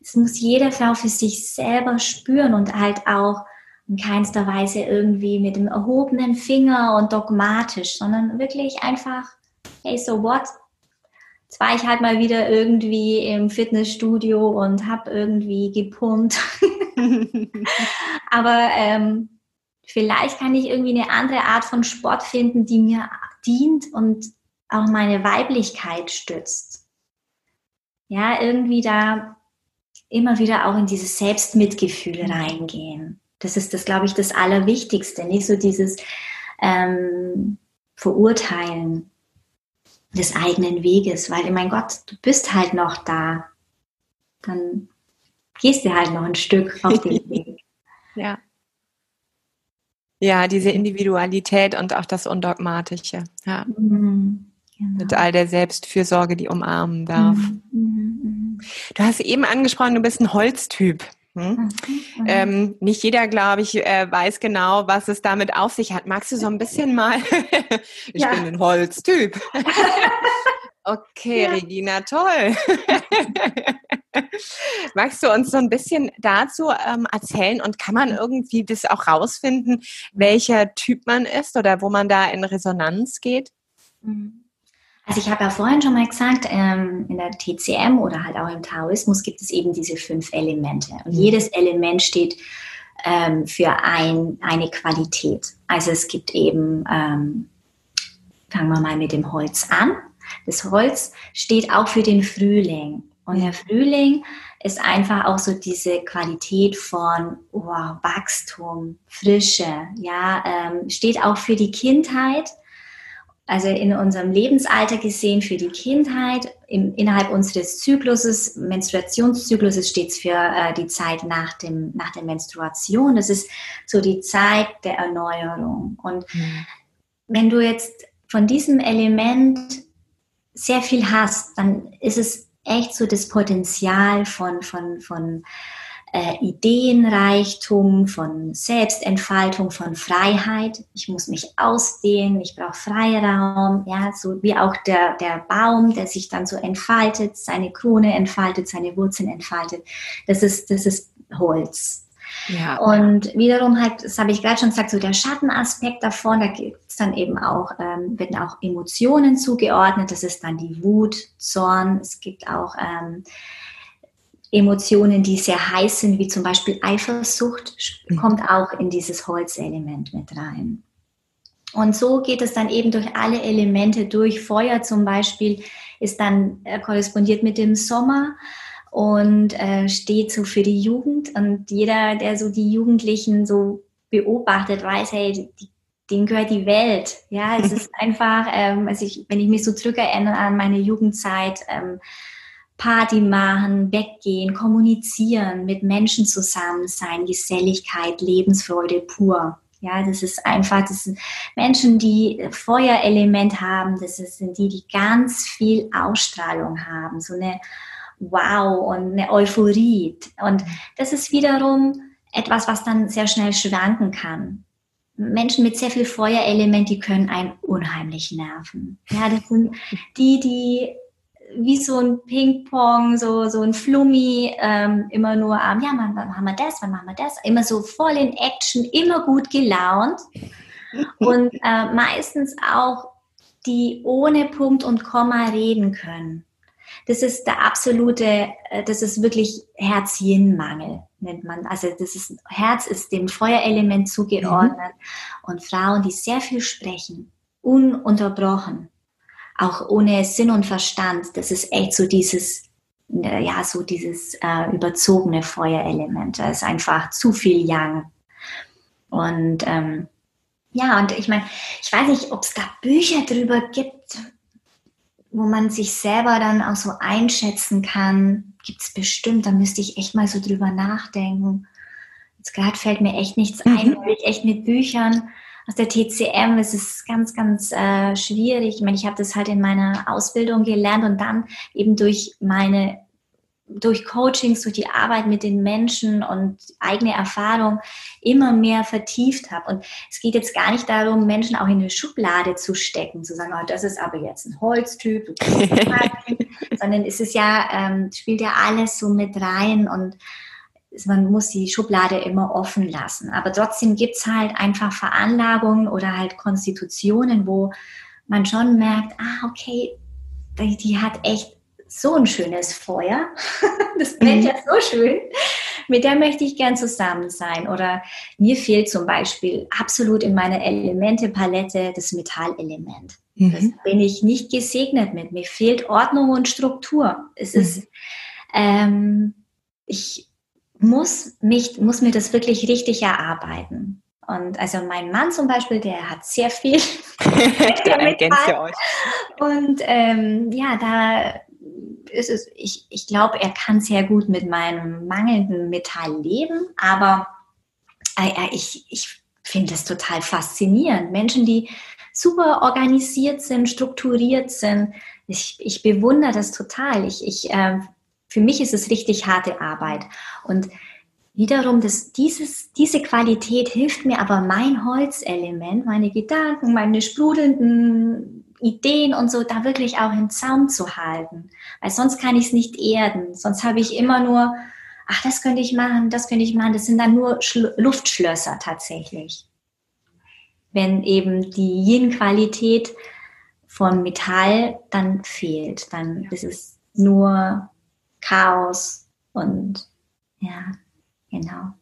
Das muss jede Frau für sich selber spüren und halt auch in keinster Weise irgendwie mit dem erhobenen Finger und dogmatisch, sondern wirklich einfach hey, so what? Jetzt war ich halt mal wieder irgendwie im Fitnessstudio und habe irgendwie gepumpt. Aber ähm, vielleicht kann ich irgendwie eine andere Art von Sport finden, die mir dient und auch meine Weiblichkeit stützt. Ja, irgendwie da immer wieder auch in dieses Selbstmitgefühl reingehen. Das ist das, glaube ich, das Allerwichtigste. Nicht so dieses ähm, Verurteilen des eigenen Weges, weil, mein Gott, du bist halt noch da. Dann gehst du halt noch ein Stück auf den Weg. ja. Ja, diese Individualität und auch das Undogmatische. Ja. Mhm, genau. Mit all der Selbstfürsorge, die umarmen darf. Mhm, mhm, mhm. du hast eben angesprochen, du bist ein Holztyp. Hm? Mhm. mhm. Ähm, nicht jeder, glaube ich, äh, weiß genau, was es damit auf sich hat. Magst du so ein bisschen mal? ich ja. bin ein Holztyp. okay, ja. Regina, toll. Magst du uns so ein bisschen dazu ähm, erzählen und kann man irgendwie das auch rausfinden, welcher Typ man ist oder wo man da in Resonanz geht? Mhm. Also ich habe ja vorhin schon mal gesagt, ähm, in der TCM oder halt auch im Taoismus gibt es eben diese fünf Elemente. Und mhm. jedes Element steht ähm, für ein, eine Qualität. Also es gibt eben, ähm, fangen wir mal mit dem Holz an. Das Holz steht auch für den Frühling. Und der Frühling ist einfach auch so diese Qualität von wow, Wachstum, Frische, ja, steht auch für die Kindheit also in unserem Lebensalter gesehen für die Kindheit, im, innerhalb unseres Zykluses, Menstruationszykluses steht es für äh, die Zeit nach, dem, nach der Menstruation. Das ist so die Zeit der Erneuerung. Und mhm. wenn du jetzt von diesem Element sehr viel hast, dann ist es echt so das Potenzial von, von, von äh, Ideenreichtum, von Selbstentfaltung, von Freiheit. Ich muss mich ausdehnen, ich brauche Freiraum, ja, so wie auch der, der Baum, der sich dann so entfaltet, seine Krone entfaltet, seine Wurzeln entfaltet. Das ist, das ist Holz. Ja. Und wiederum halt, das habe ich gerade schon gesagt, so der Schattenaspekt davon, da gibt es dann eben auch, ähm, werden auch Emotionen zugeordnet. Das ist dann die Wut, Zorn. Es gibt auch ähm, Emotionen, die sehr heiß sind, wie zum Beispiel Eifersucht, mhm. kommt auch in dieses Holzelement mit rein. Und so geht es dann eben durch alle Elemente durch. Feuer zum Beispiel ist dann äh, korrespondiert mit dem Sommer und äh, steht so für die Jugend. Und jeder, der so die Jugendlichen so beobachtet, weiß, hey, die, denen gehört die Welt. Ja, es ist einfach, ähm, also ich, wenn ich mich so zurückerinnere an meine Jugendzeit, ähm, Party machen, weggehen, kommunizieren, mit Menschen zusammen sein, Geselligkeit, Lebensfreude pur. Ja, das ist einfach, das sind Menschen, die Feuerelement haben, das sind die, die ganz viel Ausstrahlung haben, so eine Wow und eine Euphorie. Und das ist wiederum etwas, was dann sehr schnell schwanken kann. Menschen mit sehr viel Feuerelement, die können einen unheimlich nerven. Ja, das sind die, die wie so ein Ping-Pong, so, so ein Flummi, ähm, immer nur am, ja, wann, wann machen wir das, wann machen wir das, immer so voll in Action, immer gut gelaunt und äh, meistens auch die ohne Punkt und Komma reden können. Das ist der absolute, äh, das ist wirklich Herz-Yin-Mangel, nennt man. Also das ist, Herz ist dem Feuerelement zugeordnet mhm. und Frauen, die sehr viel sprechen, ununterbrochen auch ohne Sinn und Verstand. Das ist echt so dieses, äh, ja, so dieses äh, überzogene Feuerelement. Da ist einfach zu viel Yang. Und ähm, ja, und ich meine, ich weiß nicht, ob es da Bücher drüber gibt, wo man sich selber dann auch so einschätzen kann. Gibt es bestimmt, da müsste ich echt mal so drüber nachdenken. Jetzt gerade fällt mir echt nichts ein, mhm. weil ich echt mit Büchern aus der TCM ist es ganz, ganz äh, schwierig. Ich meine, ich habe das halt in meiner Ausbildung gelernt und dann eben durch meine durch Coachings, durch die Arbeit mit den Menschen und eigene Erfahrung immer mehr vertieft habe. Und es geht jetzt gar nicht darum, Menschen auch in eine Schublade zu stecken, zu sagen, oh, das ist aber jetzt ein Holztyp, sondern es ist ja, ähm, spielt ja alles so mit rein und man muss die Schublade immer offen lassen. Aber trotzdem gibt es halt einfach Veranlagungen oder halt Konstitutionen, wo man schon merkt, ah, okay, die, die hat echt so ein schönes Feuer. das brennt mhm. ja so schön. Mit der möchte ich gern zusammen sein. Oder mir fehlt zum Beispiel absolut in meiner Elemente-Palette das Metallelement. Mhm. Das bin ich nicht gesegnet mit. Mir fehlt Ordnung und Struktur. Es mhm. ist, ähm, ich, muss, mich, muss mir das wirklich richtig erarbeiten. Und also mein Mann zum Beispiel, der hat sehr viel. da ergänzt euch. Und ähm, ja, da ist es, ich, ich glaube, er kann sehr gut mit meinem mangelnden Metall leben, aber äh, ich, ich finde es total faszinierend. Menschen, die super organisiert sind, strukturiert sind, ich, ich bewundere das total. Ich, ich äh, für mich ist es richtig harte Arbeit. Und wiederum, das, dieses, diese Qualität hilft mir aber mein Holzelement, meine Gedanken, meine sprudelnden Ideen und so, da wirklich auch im Zaum zu halten. Weil sonst kann ich es nicht erden. Sonst habe ich immer nur, ach, das könnte ich machen, das könnte ich machen. Das sind dann nur Schlu Luftschlösser tatsächlich. Wenn eben die Yin-Qualität von Metall dann fehlt, dann ist es nur Chaos und ja, genau.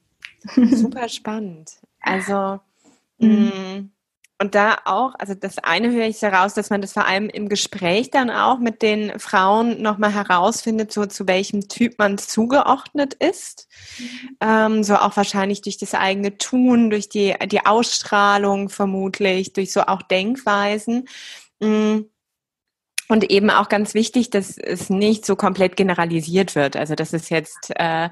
Super spannend. Also, mhm. Mm, und da auch, also das eine höre ich heraus, dass man das vor allem im Gespräch dann auch mit den Frauen nochmal herausfindet, so zu welchem Typ man zugeordnet ist. Mhm. Ähm, so auch wahrscheinlich durch das eigene Tun, durch die, die Ausstrahlung vermutlich, durch so auch Denkweisen. Mhm. Und eben auch ganz wichtig, dass es nicht so komplett generalisiert wird. Also dass es jetzt äh.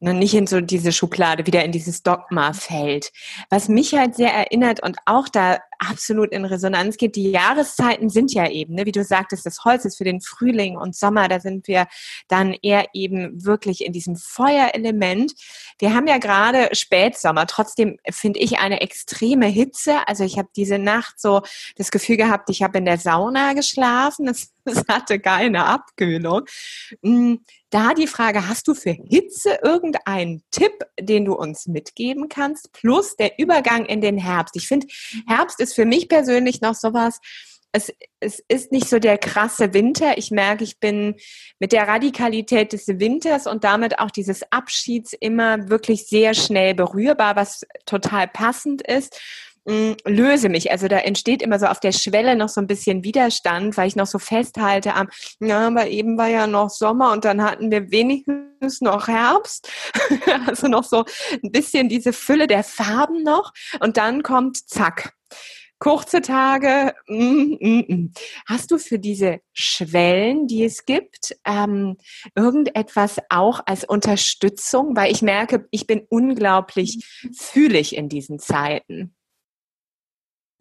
Nicht in so diese Schublade wieder in dieses Dogma fällt. Was mich halt sehr erinnert und auch da absolut in Resonanz geht. Die Jahreszeiten sind ja eben, ne, wie du sagtest, das Holz ist für den Frühling und Sommer, da sind wir dann eher eben wirklich in diesem Feuerelement. Wir haben ja gerade Spätsommer, trotzdem finde ich eine extreme Hitze. Also ich habe diese Nacht so das Gefühl gehabt, ich habe in der Sauna geschlafen, es, es hatte keine Abkühlung. Da die Frage, hast du für Hitze irgendeinen Tipp, den du uns mitgeben kannst? Plus der Übergang in den Herbst. Ich finde, Herbst ist für mich persönlich noch sowas, es, es ist nicht so der krasse Winter. Ich merke, ich bin mit der Radikalität des Winters und damit auch dieses Abschieds immer wirklich sehr schnell berührbar, was total passend ist. Mm, löse mich. Also da entsteht immer so auf der Schwelle noch so ein bisschen Widerstand, weil ich noch so festhalte am, ja, aber eben war ja noch Sommer und dann hatten wir wenigstens noch Herbst. also noch so ein bisschen diese Fülle der Farben noch. Und dann kommt zack. Kurze Tage. Mm, mm, mm. Hast du für diese Schwellen, die es gibt, ähm, irgendetwas auch als Unterstützung? Weil ich merke, ich bin unglaublich fühlig in diesen Zeiten.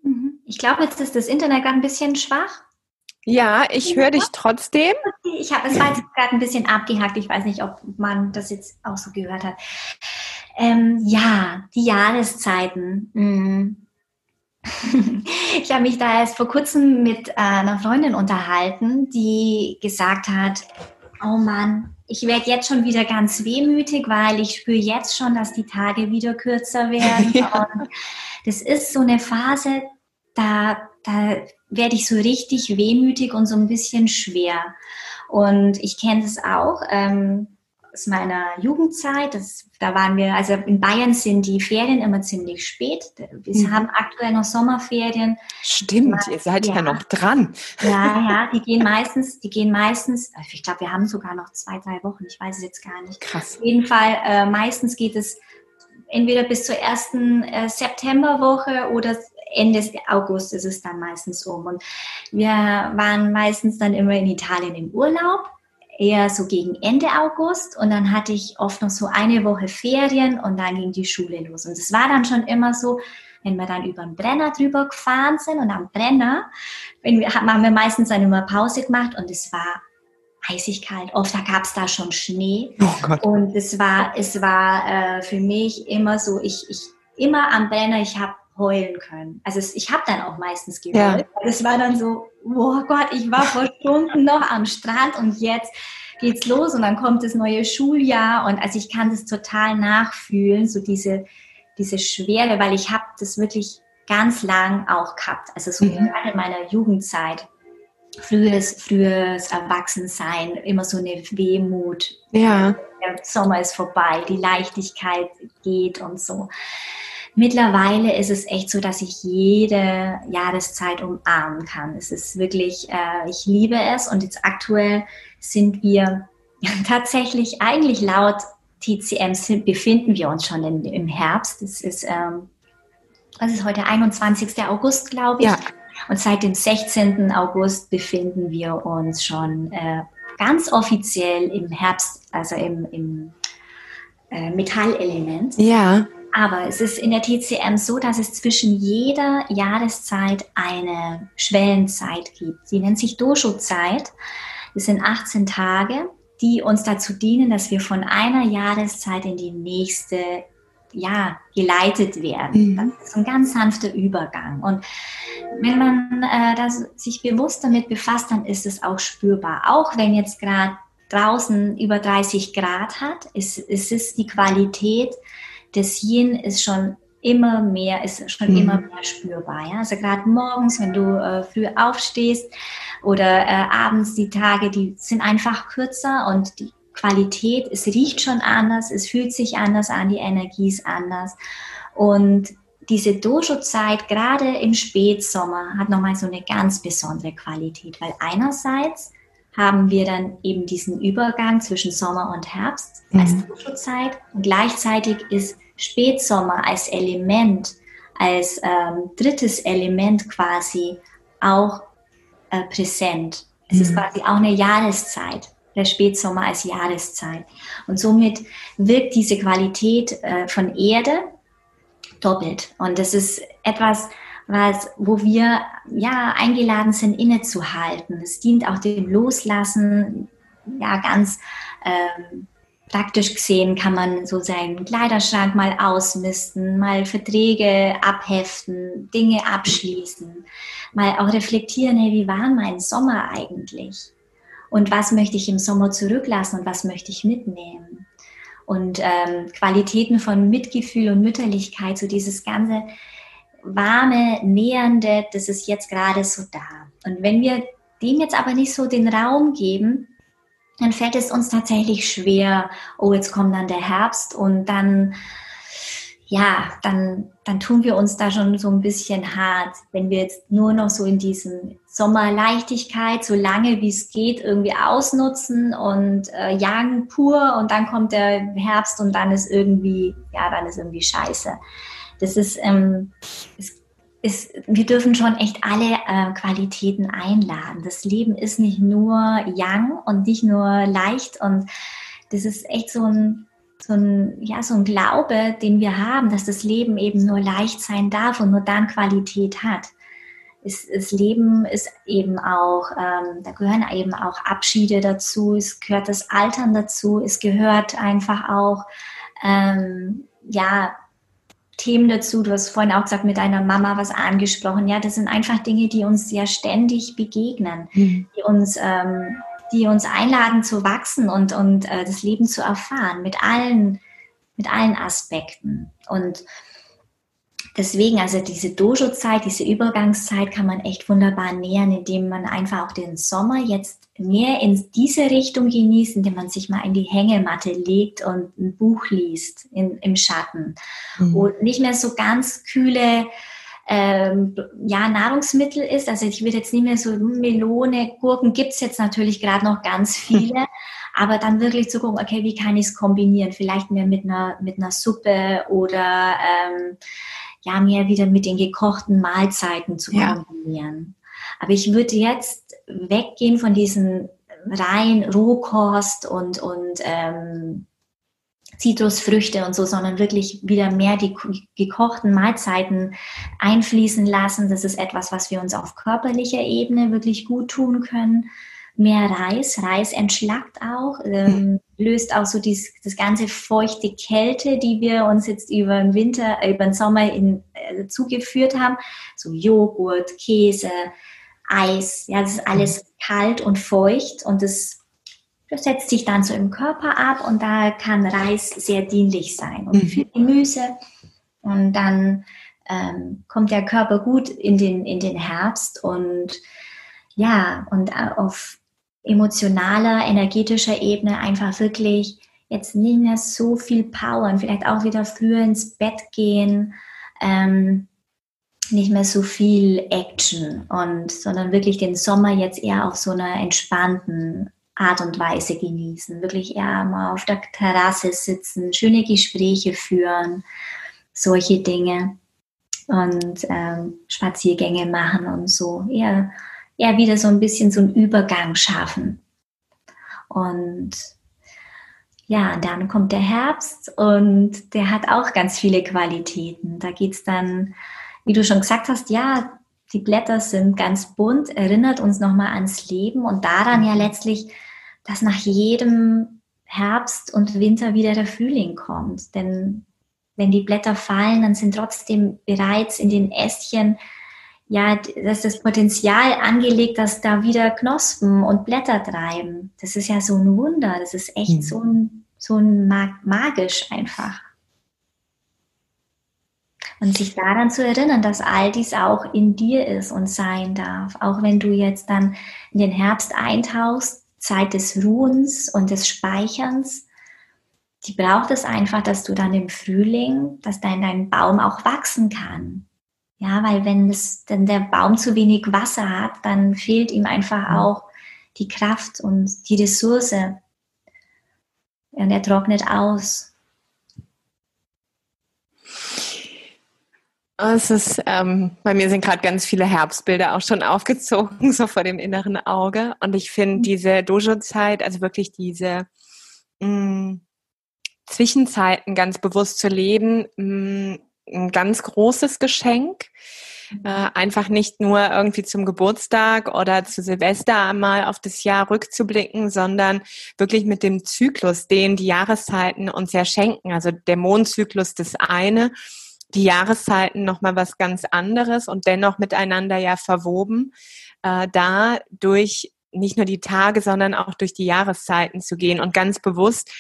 Mhm. Ich glaube, jetzt ist das Internet gerade ein bisschen schwach. Ja, ich höre dich trotzdem. Ich habe, es war jetzt gerade ein bisschen abgehackt. Ich weiß nicht, ob man das jetzt auch so gehört hat. Ähm, ja, die Jahreszeiten. Mhm. Ich habe mich da erst vor kurzem mit äh, einer Freundin unterhalten, die gesagt hat, oh Mann, ich werde jetzt schon wieder ganz wehmütig, weil ich spüre jetzt schon, dass die Tage wieder kürzer werden. Ja. das ist so eine Phase, da, da werde ich so richtig wehmütig und so ein bisschen schwer. Und ich kenne das auch ähm, aus meiner Jugendzeit. Das, da waren wir, also in Bayern sind die Ferien immer ziemlich spät. Wir mhm. haben aktuell noch Sommerferien. Stimmt, Man, ihr seid ja. ja. noch dran. Ja, ja, die gehen meistens, die gehen meistens, ich glaube, wir haben sogar noch zwei, drei Wochen, ich weiß es jetzt gar nicht. Krass. Auf jeden Fall, äh, meistens geht es entweder bis zur ersten äh, Septemberwoche oder Ende August ist es dann meistens um. Und wir waren meistens dann immer in Italien im Urlaub, eher so gegen Ende August. Und dann hatte ich oft noch so eine Woche Ferien und dann ging die Schule los. Und es war dann schon immer so, wenn wir dann über den Brenner drüber gefahren sind und am Brenner, wenn wir, haben wir meistens dann immer Pause gemacht und es war eisig kalt. Oft gab es da schon Schnee. Oh und es war, es war äh, für mich immer so, ich, ich immer am Brenner, ich habe heulen können. Also es, ich habe dann auch meistens geheult. Ja. Es war dann so, oh Gott, ich war vor Stunden noch am Strand und jetzt geht's los und dann kommt das neue Schuljahr und also ich kann das total nachfühlen, so diese, diese Schwere, weil ich habe das wirklich ganz lang auch gehabt. Also so mhm. in meiner Jugendzeit. Frühes, frühes Erwachsensein, immer so eine Wehmut. Ja. Der Sommer ist vorbei, die Leichtigkeit geht und so. Mittlerweile ist es echt so, dass ich jede Jahreszeit umarmen kann. Es ist wirklich, äh, ich liebe es und jetzt aktuell sind wir tatsächlich eigentlich laut TCM befinden wir uns schon in, im Herbst. Es ist, ähm, das ist heute 21. August, glaube ich. Ja. Und seit dem 16. August befinden wir uns schon äh, ganz offiziell im Herbst, also im, im äh, Metallelement. Ja. Aber es ist in der TCM so, dass es zwischen jeder Jahreszeit eine Schwellenzeit gibt. Sie nennt sich Dosho-Zeit. Das sind 18 Tage die uns dazu dienen, dass wir von einer Jahreszeit in die nächste ja, geleitet werden. Mhm. Das ist ein ganz sanfter Übergang. Und wenn man äh, das, sich bewusst damit befasst, dann ist es auch spürbar. Auch wenn jetzt gerade draußen über 30 Grad hat, ist, ist es die Qualität des Yin ist schon immer mehr, ist schon mhm. immer mehr spürbar. Ja? Also gerade morgens, wenn du äh, früh aufstehst oder äh, abends die Tage, die sind einfach kürzer und die Qualität, es riecht schon anders, es fühlt sich anders an, die Energie ist anders. Und diese Dojo-Zeit, gerade im Spätsommer, hat nochmal so eine ganz besondere Qualität, weil einerseits haben wir dann eben diesen Übergang zwischen Sommer und Herbst mhm. als Dojo-Zeit und gleichzeitig ist Spätsommer als Element, als ähm, drittes Element quasi auch äh, präsent. Es mhm. ist quasi auch eine Jahreszeit der Spätsommer als Jahreszeit. Und somit wirkt diese Qualität äh, von Erde doppelt. Und das ist etwas, was, wo wir ja eingeladen sind, innezuhalten. Es dient auch dem Loslassen, ja ganz ähm, praktisch gesehen kann man so seinen Kleiderschrank mal ausmisten, mal Verträge abheften, Dinge abschließen, mal auch reflektieren, hey, wie war mein Sommer eigentlich? und was möchte ich im Sommer zurücklassen und was möchte ich mitnehmen. Und ähm, Qualitäten von Mitgefühl und Mütterlichkeit, so dieses ganze warme, nähernde, das ist jetzt gerade so da. Und wenn wir dem jetzt aber nicht so den Raum geben, dann fällt es uns tatsächlich schwer, oh, jetzt kommt dann der Herbst und dann ja, dann, dann tun wir uns da schon so ein bisschen hart, wenn wir jetzt nur noch so in diesem Sommerleichtigkeit, so lange wie es geht, irgendwie ausnutzen und äh, jagen pur und dann kommt der Herbst und dann ist irgendwie, ja, dann ist irgendwie scheiße. Das ist, ähm, es ist, wir dürfen schon echt alle äh, Qualitäten einladen. Das Leben ist nicht nur young und nicht nur leicht und das ist echt so ein, so ein, ja, so ein Glaube, den wir haben, dass das Leben eben nur leicht sein darf und nur dann Qualität hat. Das, das Leben ist eben auch, ähm, da gehören eben auch Abschiede dazu, es gehört das Altern dazu, es gehört einfach auch, ähm, ja, Themen dazu. Du hast vorhin auch gesagt, mit deiner Mama was angesprochen. Ja, das sind einfach Dinge, die uns sehr ständig begegnen, mhm. die uns ähm, die uns einladen zu wachsen und, und äh, das Leben zu erfahren mit allen, mit allen Aspekten. Und deswegen, also diese Dojo-Zeit, diese Übergangszeit kann man echt wunderbar nähern, indem man einfach auch den Sommer jetzt mehr in diese Richtung genießt, indem man sich mal in die Hängematte legt und ein Buch liest in, im Schatten. Mhm. Und nicht mehr so ganz kühle ähm, ja, Nahrungsmittel ist. Also ich würde jetzt nicht mehr so Melone, Gurken gibt's jetzt natürlich gerade noch ganz viele, aber dann wirklich zu gucken, okay, wie kann ich es kombinieren? Vielleicht mehr mit einer, mit einer Suppe oder ähm, ja, mehr wieder mit den gekochten Mahlzeiten zu kombinieren. Ja. Aber ich würde jetzt weggehen von diesen rein Rohkost und, und ähm, Zitrusfrüchte und so, sondern wirklich wieder mehr die gekochten Mahlzeiten einfließen lassen. Das ist etwas, was wir uns auf körperlicher Ebene wirklich gut tun können. Mehr Reis. Reis entschlackt auch, ähm, löst auch so dies, das ganze feuchte Kälte, die wir uns jetzt über den Winter, über den Sommer in, äh, zugeführt haben. So Joghurt, Käse, Eis. Ja, das ist alles kalt und feucht und das das setzt sich dann so im Körper ab und da kann Reis sehr dienlich sein und mhm. viel Gemüse. Und dann ähm, kommt der Körper gut in den, in den Herbst und ja, und auf emotionaler, energetischer Ebene einfach wirklich jetzt nicht mehr so viel Power und vielleicht auch wieder früher ins Bett gehen, ähm, nicht mehr so viel Action und sondern wirklich den Sommer jetzt eher auf so einer entspannten Art und Weise genießen. Wirklich eher mal auf der Terrasse sitzen, schöne Gespräche führen, solche Dinge und ähm, Spaziergänge machen und so. Eher, eher wieder so ein bisschen so einen Übergang schaffen. Und ja, dann kommt der Herbst und der hat auch ganz viele Qualitäten. Da geht es dann, wie du schon gesagt hast, ja, die Blätter sind ganz bunt, erinnert uns nochmal ans Leben und daran ja letztlich, dass nach jedem Herbst und Winter wieder der Frühling kommt. Denn wenn die Blätter fallen, dann sind trotzdem bereits in den Ästchen ja, das ist das Potenzial angelegt, dass da wieder Knospen und Blätter treiben. Das ist ja so ein Wunder. Das ist echt mhm. so ein, so ein magisch einfach. Und sich daran zu erinnern, dass all dies auch in dir ist und sein darf. Auch wenn du jetzt dann in den Herbst eintauchst, Zeit des Ruhens und des Speicherns, die braucht es einfach, dass du dann im Frühling, dass dein, dein Baum auch wachsen kann. Ja, weil wenn, es, wenn der Baum zu wenig Wasser hat, dann fehlt ihm einfach auch die Kraft und die Ressource. Und er trocknet aus. Es ist, ähm, bei mir sind gerade ganz viele Herbstbilder auch schon aufgezogen, so vor dem inneren Auge. Und ich finde mhm. diese Dojo-Zeit, also wirklich diese mh, mm, Zwischenzeiten ganz bewusst zu leben, mh, mm, ein ganz großes Geschenk. Mhm. Äh, einfach nicht nur irgendwie zum Geburtstag oder zu Silvester einmal auf das Jahr rückzublicken, sondern wirklich mit dem Zyklus, den die Jahreszeiten uns ja schenken. Also der Mondzyklus das eine, die Jahreszeiten nochmal was ganz anderes und dennoch miteinander ja verwoben, äh, da durch nicht nur die Tage, sondern auch durch die Jahreszeiten zu gehen und ganz bewusst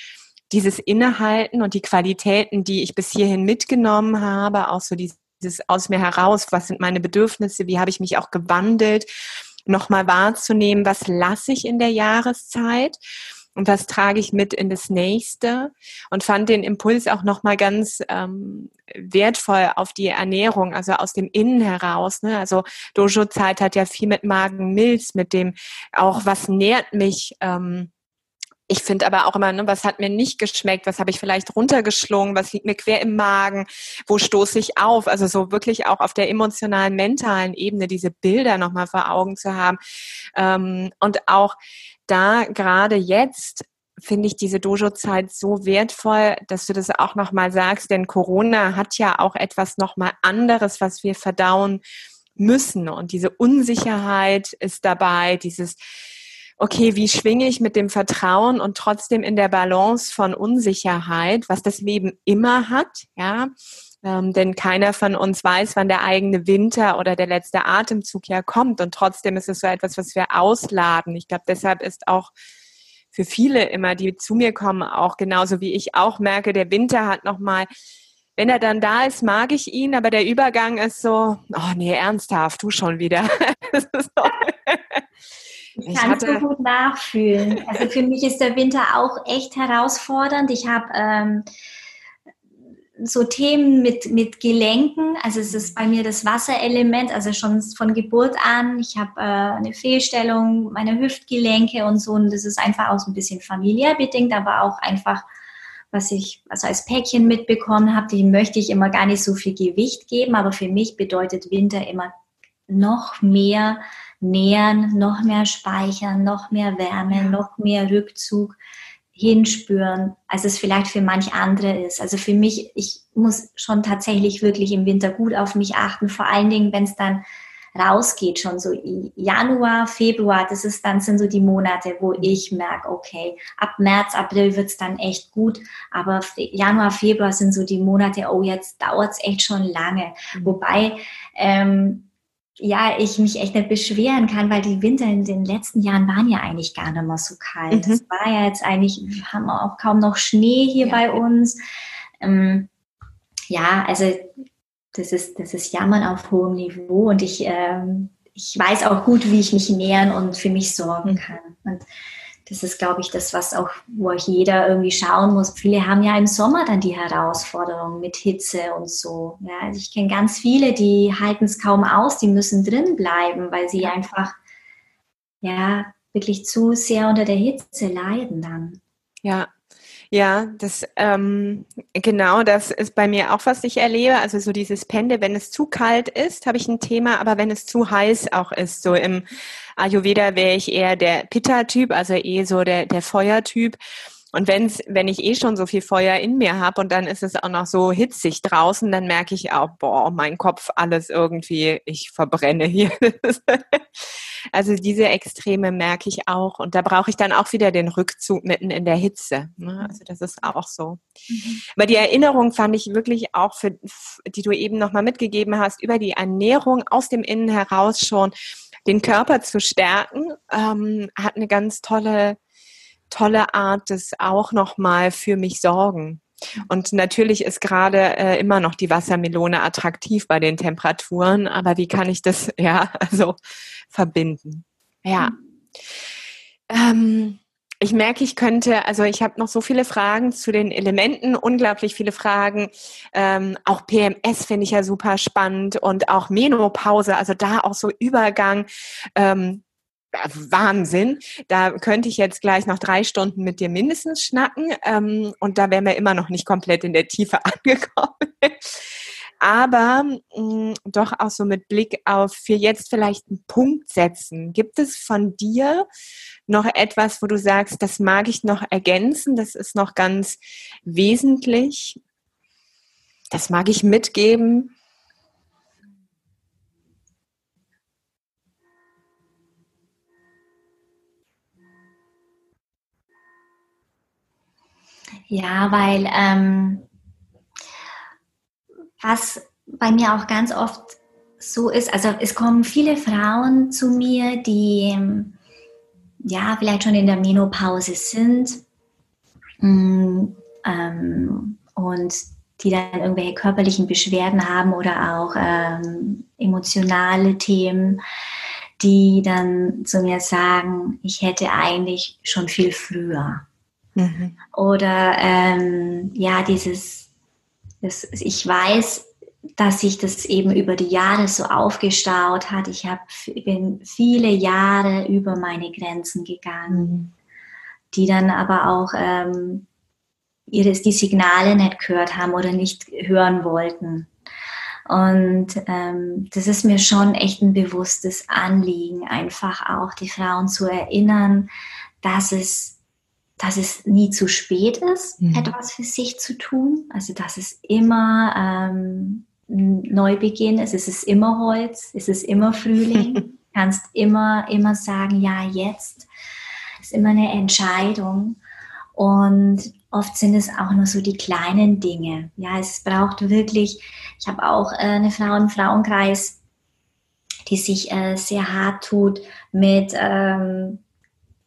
dieses Innehalten und die Qualitäten, die ich bis hierhin mitgenommen habe, auch so dieses aus mir heraus, was sind meine Bedürfnisse, wie habe ich mich auch gewandelt, nochmal wahrzunehmen, was lasse ich in der Jahreszeit und was trage ich mit in das nächste und fand den Impuls auch nochmal ganz ähm, wertvoll auf die Ernährung, also aus dem Innen heraus. Ne? Also Dojo-Zeit hat ja viel mit Magen-Milz, mit dem auch, was nährt mich. Ähm, ich finde aber auch immer, ne, was hat mir nicht geschmeckt, was habe ich vielleicht runtergeschlungen, was liegt mir quer im Magen, wo stoße ich auf? Also so wirklich auch auf der emotionalen, mentalen Ebene diese Bilder nochmal vor Augen zu haben. Ähm, und auch da gerade jetzt finde ich diese Dojo-Zeit so wertvoll, dass du das auch nochmal sagst, denn Corona hat ja auch etwas nochmal anderes, was wir verdauen müssen. Und diese Unsicherheit ist dabei, dieses okay, wie schwinge ich mit dem Vertrauen und trotzdem in der Balance von Unsicherheit, was das Leben immer hat, ja. Ähm, denn keiner von uns weiß, wann der eigene Winter oder der letzte Atemzug ja kommt. Und trotzdem ist es so etwas, was wir ausladen. Ich glaube, deshalb ist auch für viele immer, die zu mir kommen, auch genauso wie ich auch merke, der Winter hat nochmal wenn er dann da ist, mag ich ihn, aber der Übergang ist so, oh nee, ernsthaft, du schon wieder. Ich kann es so gut nachfühlen. Also für mich ist der Winter auch echt herausfordernd. Ich habe ähm, so Themen mit, mit Gelenken. Also es ist bei mir das Wasserelement, also schon von Geburt an. Ich habe äh, eine Fehlstellung meiner Hüftgelenke und so. Und das ist einfach auch so ein bisschen familiär bedingt, aber auch einfach, was ich also als Päckchen mitbekommen habe, dem möchte ich immer gar nicht so viel Gewicht geben. Aber für mich bedeutet Winter immer noch mehr nähern, noch mehr speichern, noch mehr Wärme, noch mehr Rückzug hinspüren, als es vielleicht für manch andere ist. Also für mich, ich muss schon tatsächlich wirklich im Winter gut auf mich achten, vor allen Dingen, wenn es dann rausgeht, schon so Januar, Februar, das ist dann sind so die Monate, wo ich merke, okay, ab März, April wird es dann echt gut, aber Januar, Februar sind so die Monate, oh, jetzt dauert es echt schon lange. Mhm. Wobei ähm, ja, ich mich echt nicht beschweren kann, weil die Winter in den letzten Jahren waren ja eigentlich gar nicht mehr so kalt. Mhm. Das war ja jetzt eigentlich, wir haben auch kaum noch Schnee hier ja. bei uns. Ähm, ja, also das ist, das ist Jammern auf hohem Niveau und ich, ähm, ich weiß auch gut, wie ich mich nähern und für mich sorgen mhm. kann. Und das ist, glaube ich, das, was auch, wo auch jeder irgendwie schauen muss. Viele haben ja im Sommer dann die Herausforderung mit Hitze und so. Ja, also ich kenne ganz viele, die halten es kaum aus, die müssen drin bleiben, weil sie einfach, ja, wirklich zu sehr unter der Hitze leiden dann. Ja, ja, das ähm, genau, das ist bei mir auch, was ich erlebe. Also so dieses Pende, wenn es zu kalt ist, habe ich ein Thema, aber wenn es zu heiß auch ist, so im Ayurveda wäre ich eher der Pitta-Typ, also eh so der, der Feuertyp. Und wenn's, wenn ich eh schon so viel Feuer in mir habe und dann ist es auch noch so hitzig draußen, dann merke ich auch, boah, mein Kopf, alles irgendwie, ich verbrenne hier. Also diese Extreme merke ich auch. Und da brauche ich dann auch wieder den Rückzug mitten in der Hitze. Ne? Also das ist auch so. Mhm. Aber die Erinnerung fand ich wirklich auch, für, die du eben nochmal mitgegeben hast, über die Ernährung aus dem Innen heraus schon den Körper zu stärken, ähm, hat eine ganz tolle, tolle Art des auch nochmal für mich sorgen. Und natürlich ist gerade äh, immer noch die Wassermelone attraktiv bei den Temperaturen, aber wie kann ich das ja also verbinden? Ja. Ähm, ich merke, ich könnte, also ich habe noch so viele Fragen zu den Elementen, unglaublich viele Fragen. Ähm, auch PMS finde ich ja super spannend und auch Menopause, also da auch so Übergang. Ähm, Wahnsinn. Da könnte ich jetzt gleich noch drei Stunden mit dir mindestens schnacken ähm, und da wären wir immer noch nicht komplett in der Tiefe angekommen. Aber mh, mm, doch auch so mit Blick auf für jetzt vielleicht einen Punkt setzen. Gibt es von dir noch etwas, wo du sagst, das mag ich noch ergänzen, das ist noch ganz wesentlich, das mag ich mitgeben? Ja, weil ähm, was bei mir auch ganz oft so ist, also es kommen viele Frauen zu mir, die ja vielleicht schon in der Menopause sind mm, ähm, und die dann irgendwelche körperlichen Beschwerden haben oder auch ähm, emotionale Themen, die dann zu mir sagen, ich hätte eigentlich schon viel früher Mhm. Oder ähm, ja, dieses, das, ich weiß, dass sich das eben über die Jahre so aufgestaut hat. Ich hab, bin viele Jahre über meine Grenzen gegangen, mhm. die dann aber auch ähm, ihres, die Signale nicht gehört haben oder nicht hören wollten. Und ähm, das ist mir schon echt ein bewusstes Anliegen, einfach auch die Frauen zu erinnern, dass es dass es nie zu spät ist, mhm. etwas für sich zu tun. Also dass es immer ähm, ein Neubeginn ist. Es ist immer Holz, es ist immer Frühling. du kannst immer, immer sagen, ja, jetzt. Es ist immer eine Entscheidung. Und oft sind es auch nur so die kleinen Dinge. Ja, es braucht wirklich, ich habe auch äh, eine Frau im Frauenkreis, die sich äh, sehr hart tut mit, ähm,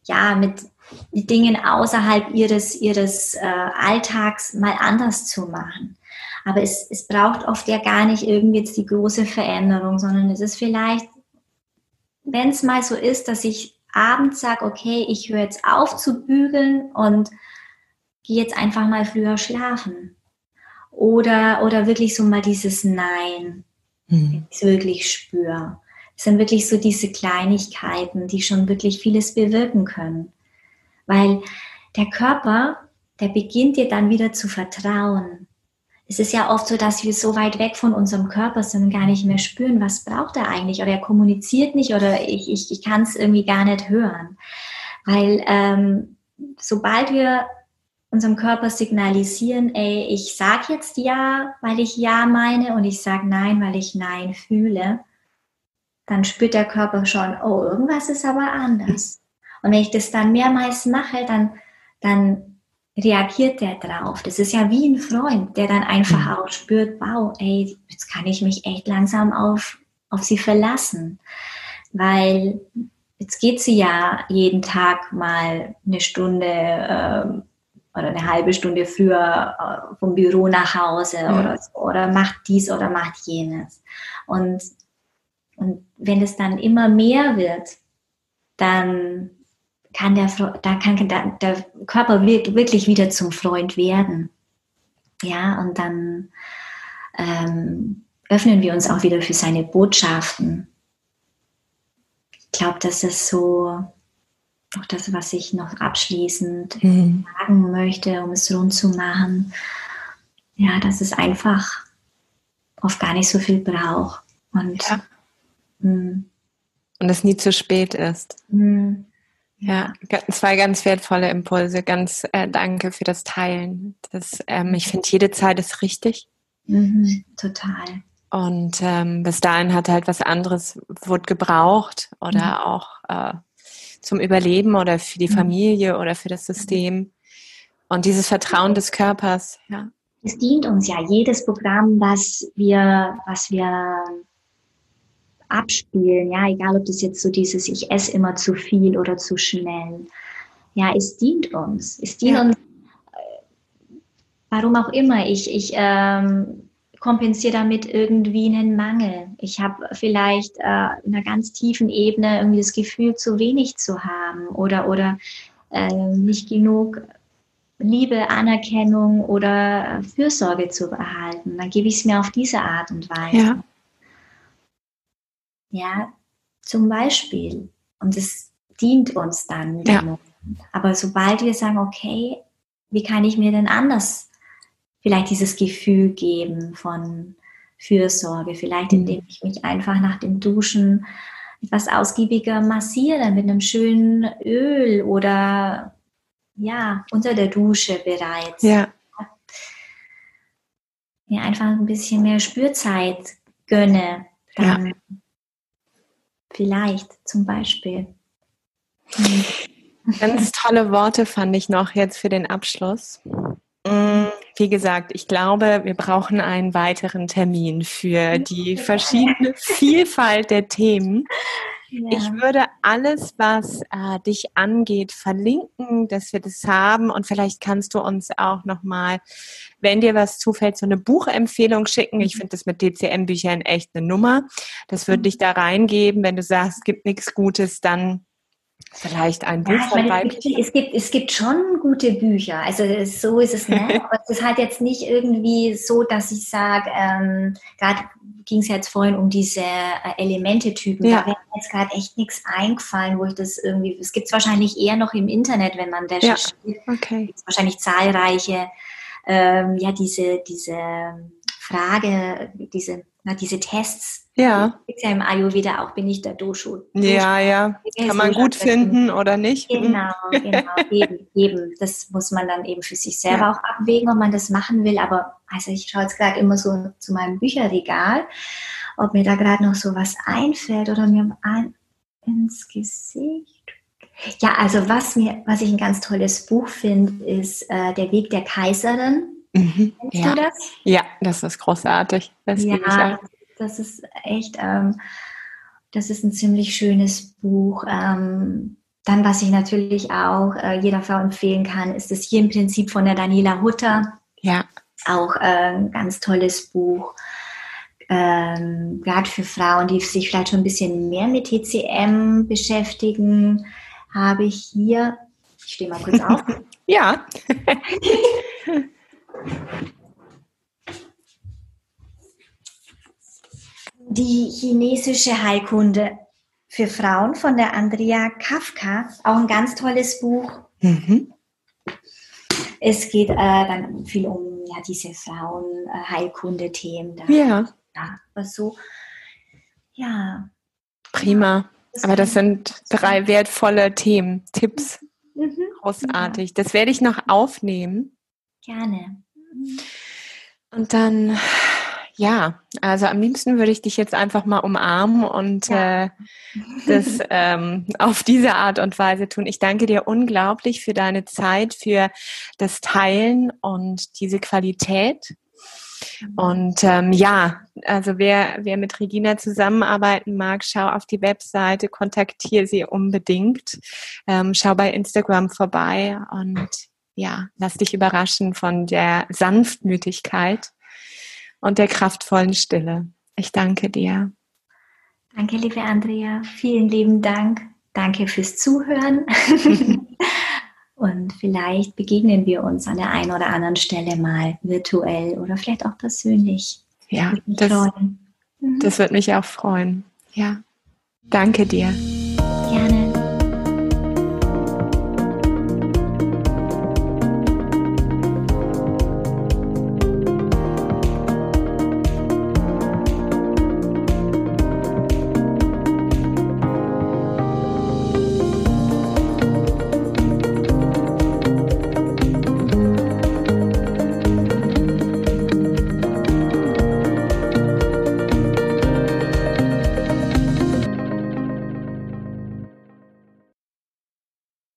ja, mit die Dinge außerhalb ihres, ihres äh, Alltags mal anders zu machen. Aber es, es braucht oft ja gar nicht irgendwie jetzt die große Veränderung, sondern es ist vielleicht, wenn es mal so ist, dass ich abends sage, okay, ich höre jetzt auf zu bügeln und gehe jetzt einfach mal früher schlafen. Oder, oder wirklich so mal dieses Nein, hm. ich wirklich spüre. Es sind wirklich so diese Kleinigkeiten, die schon wirklich vieles bewirken können. Weil der Körper, der beginnt dir dann wieder zu vertrauen. Es ist ja oft so, dass wir so weit weg von unserem Körper sind und gar nicht mehr spüren, was braucht er eigentlich oder er kommuniziert nicht oder ich, ich, ich kann es irgendwie gar nicht hören. Weil ähm, sobald wir unserem Körper signalisieren, ey, ich sage jetzt ja, weil ich ja meine und ich sage nein, weil ich nein fühle, dann spürt der Körper schon, oh, irgendwas ist aber anders. Und wenn ich das dann mehrmals mache, dann, dann reagiert der drauf. Das ist ja wie ein Freund, der dann einfach mhm. auch spürt, wow, ey, jetzt kann ich mich echt langsam auf, auf sie verlassen. Weil jetzt geht sie ja jeden Tag mal eine Stunde äh, oder eine halbe Stunde früher äh, vom Büro nach Hause ja. oder, oder macht dies oder macht jenes. Und, und wenn es dann immer mehr wird, dann kann der, da kann der, Körper wirklich wieder zum Freund werden. Ja, und dann ähm, öffnen wir uns auch wieder für seine Botschaften. Ich glaube, das ist so auch das, was ich noch abschließend mhm. sagen möchte, um es rund zu machen. Ja, dass es einfach oft gar nicht so viel braucht. Und, ja. Hm. und es nie zu spät ist. Mh, ja, zwei ganz wertvolle Impulse. Ganz äh, danke für das Teilen. Das, ähm, ich finde, jede Zeit ist richtig. Mhm, total. Und ähm, bis dahin hat halt was anderes wurde gebraucht oder mhm. auch äh, zum Überleben oder für die mhm. Familie oder für das System. Und dieses Vertrauen des Körpers, ja. Es dient uns ja jedes Programm, was wir, was wir abspielen, ja, egal ob das jetzt so dieses, ich esse immer zu viel oder zu schnell. Ja, es dient uns. Es dient ja. uns, äh, warum auch immer. Ich, ich ähm, kompensiere damit irgendwie einen Mangel. Ich habe vielleicht äh, in einer ganz tiefen Ebene irgendwie das Gefühl, zu wenig zu haben oder, oder äh, nicht genug Liebe, Anerkennung oder Fürsorge zu erhalten. Dann gebe ich es mir auf diese Art und Weise. Ja. Ja, zum Beispiel. Und es dient uns dann. Ja. Aber sobald wir sagen, okay, wie kann ich mir denn anders vielleicht dieses Gefühl geben von Fürsorge, vielleicht indem mhm. ich mich einfach nach dem Duschen etwas ausgiebiger massiere mit einem schönen Öl oder ja, unter der Dusche bereits. Ja. Mir einfach ein bisschen mehr Spürzeit gönne. Dann ja. Vielleicht zum Beispiel. Ganz tolle Worte fand ich noch jetzt für den Abschluss. Mm, wie gesagt, ich glaube, wir brauchen einen weiteren Termin für die verschiedene Vielfalt der Themen. Ja. Ich würde alles, was äh, dich angeht, verlinken, dass wir das haben. Und vielleicht kannst du uns auch nochmal, wenn dir was zufällt, so eine Buchempfehlung schicken. Ich mhm. finde das mit DCM-Büchern echt eine Nummer. Das würde mhm. dich da reingeben. Wenn du sagst, es gibt nichts Gutes, dann Vielleicht ein Buch ja, von meine, es, gibt, es gibt schon gute Bücher, also so ist es nicht. Aber es ist halt jetzt nicht irgendwie so, dass ich sage, ähm, gerade ging es jetzt vorhin um diese äh, Elemente-Typen, ja. da wäre mir jetzt gerade echt nichts eingefallen, wo ich das irgendwie, es gibt es wahrscheinlich eher noch im Internet, wenn man recherchiert. Ja. Okay. Es wahrscheinlich zahlreiche, ähm, ja, diese, diese Frage, diese, na, diese Tests. Ja. Ist ja im Ayurveda auch, bin ich der Doshu. Ja, ja. Kann man gut finden oder nicht? Mhm. Genau, genau. eben, eben. Das muss man dann eben für sich selber ja. auch abwägen, ob man das machen will. Aber also ich schaue jetzt gerade immer so zu meinem Bücherregal, ob mir da gerade noch so was einfällt oder mir ein, ins Gesicht. Ja, also was mir, was ich ein ganz tolles Buch finde, ist äh, Der Weg der Kaiserin Mhm. Kennst ja. du das? Ja, das ist großartig. Das ja, das ist echt, ähm, das ist ein ziemlich schönes Buch. Ähm, dann, was ich natürlich auch äh, jeder Frau empfehlen kann, ist das hier im Prinzip von der Daniela Hutter. Ja. Auch äh, ein ganz tolles Buch. Ähm, Gerade für Frauen, die sich vielleicht schon ein bisschen mehr mit TCM beschäftigen, habe ich hier, ich stehe mal kurz auf. ja. Die chinesische Heilkunde für Frauen von der Andrea Kafka, auch ein ganz tolles Buch. Mhm. Es geht äh, dann viel um ja, diese Frauenheilkunde-Themen. Ja. ja. Was so, ja. Prima. Aber das sind drei wertvolle Themen, Tipps. Mhm. Großartig. Ja. Das werde ich noch aufnehmen. Gerne. Und dann, ja, also am liebsten würde ich dich jetzt einfach mal umarmen und ja. äh, das ähm, auf diese Art und Weise tun. Ich danke dir unglaublich für deine Zeit, für das Teilen und diese Qualität. Mhm. Und ähm, ja, also wer, wer mit Regina zusammenarbeiten mag, schau auf die Webseite, kontaktiere sie unbedingt. Ähm, schau bei Instagram vorbei und ja, lass dich überraschen von der Sanftmütigkeit und der kraftvollen Stille. Ich danke dir. Danke, liebe Andrea. Vielen lieben Dank. Danke fürs Zuhören. und vielleicht begegnen wir uns an der einen oder anderen Stelle mal virtuell oder vielleicht auch persönlich. Ja, das, mhm. das wird mich auch freuen. Ja, danke dir.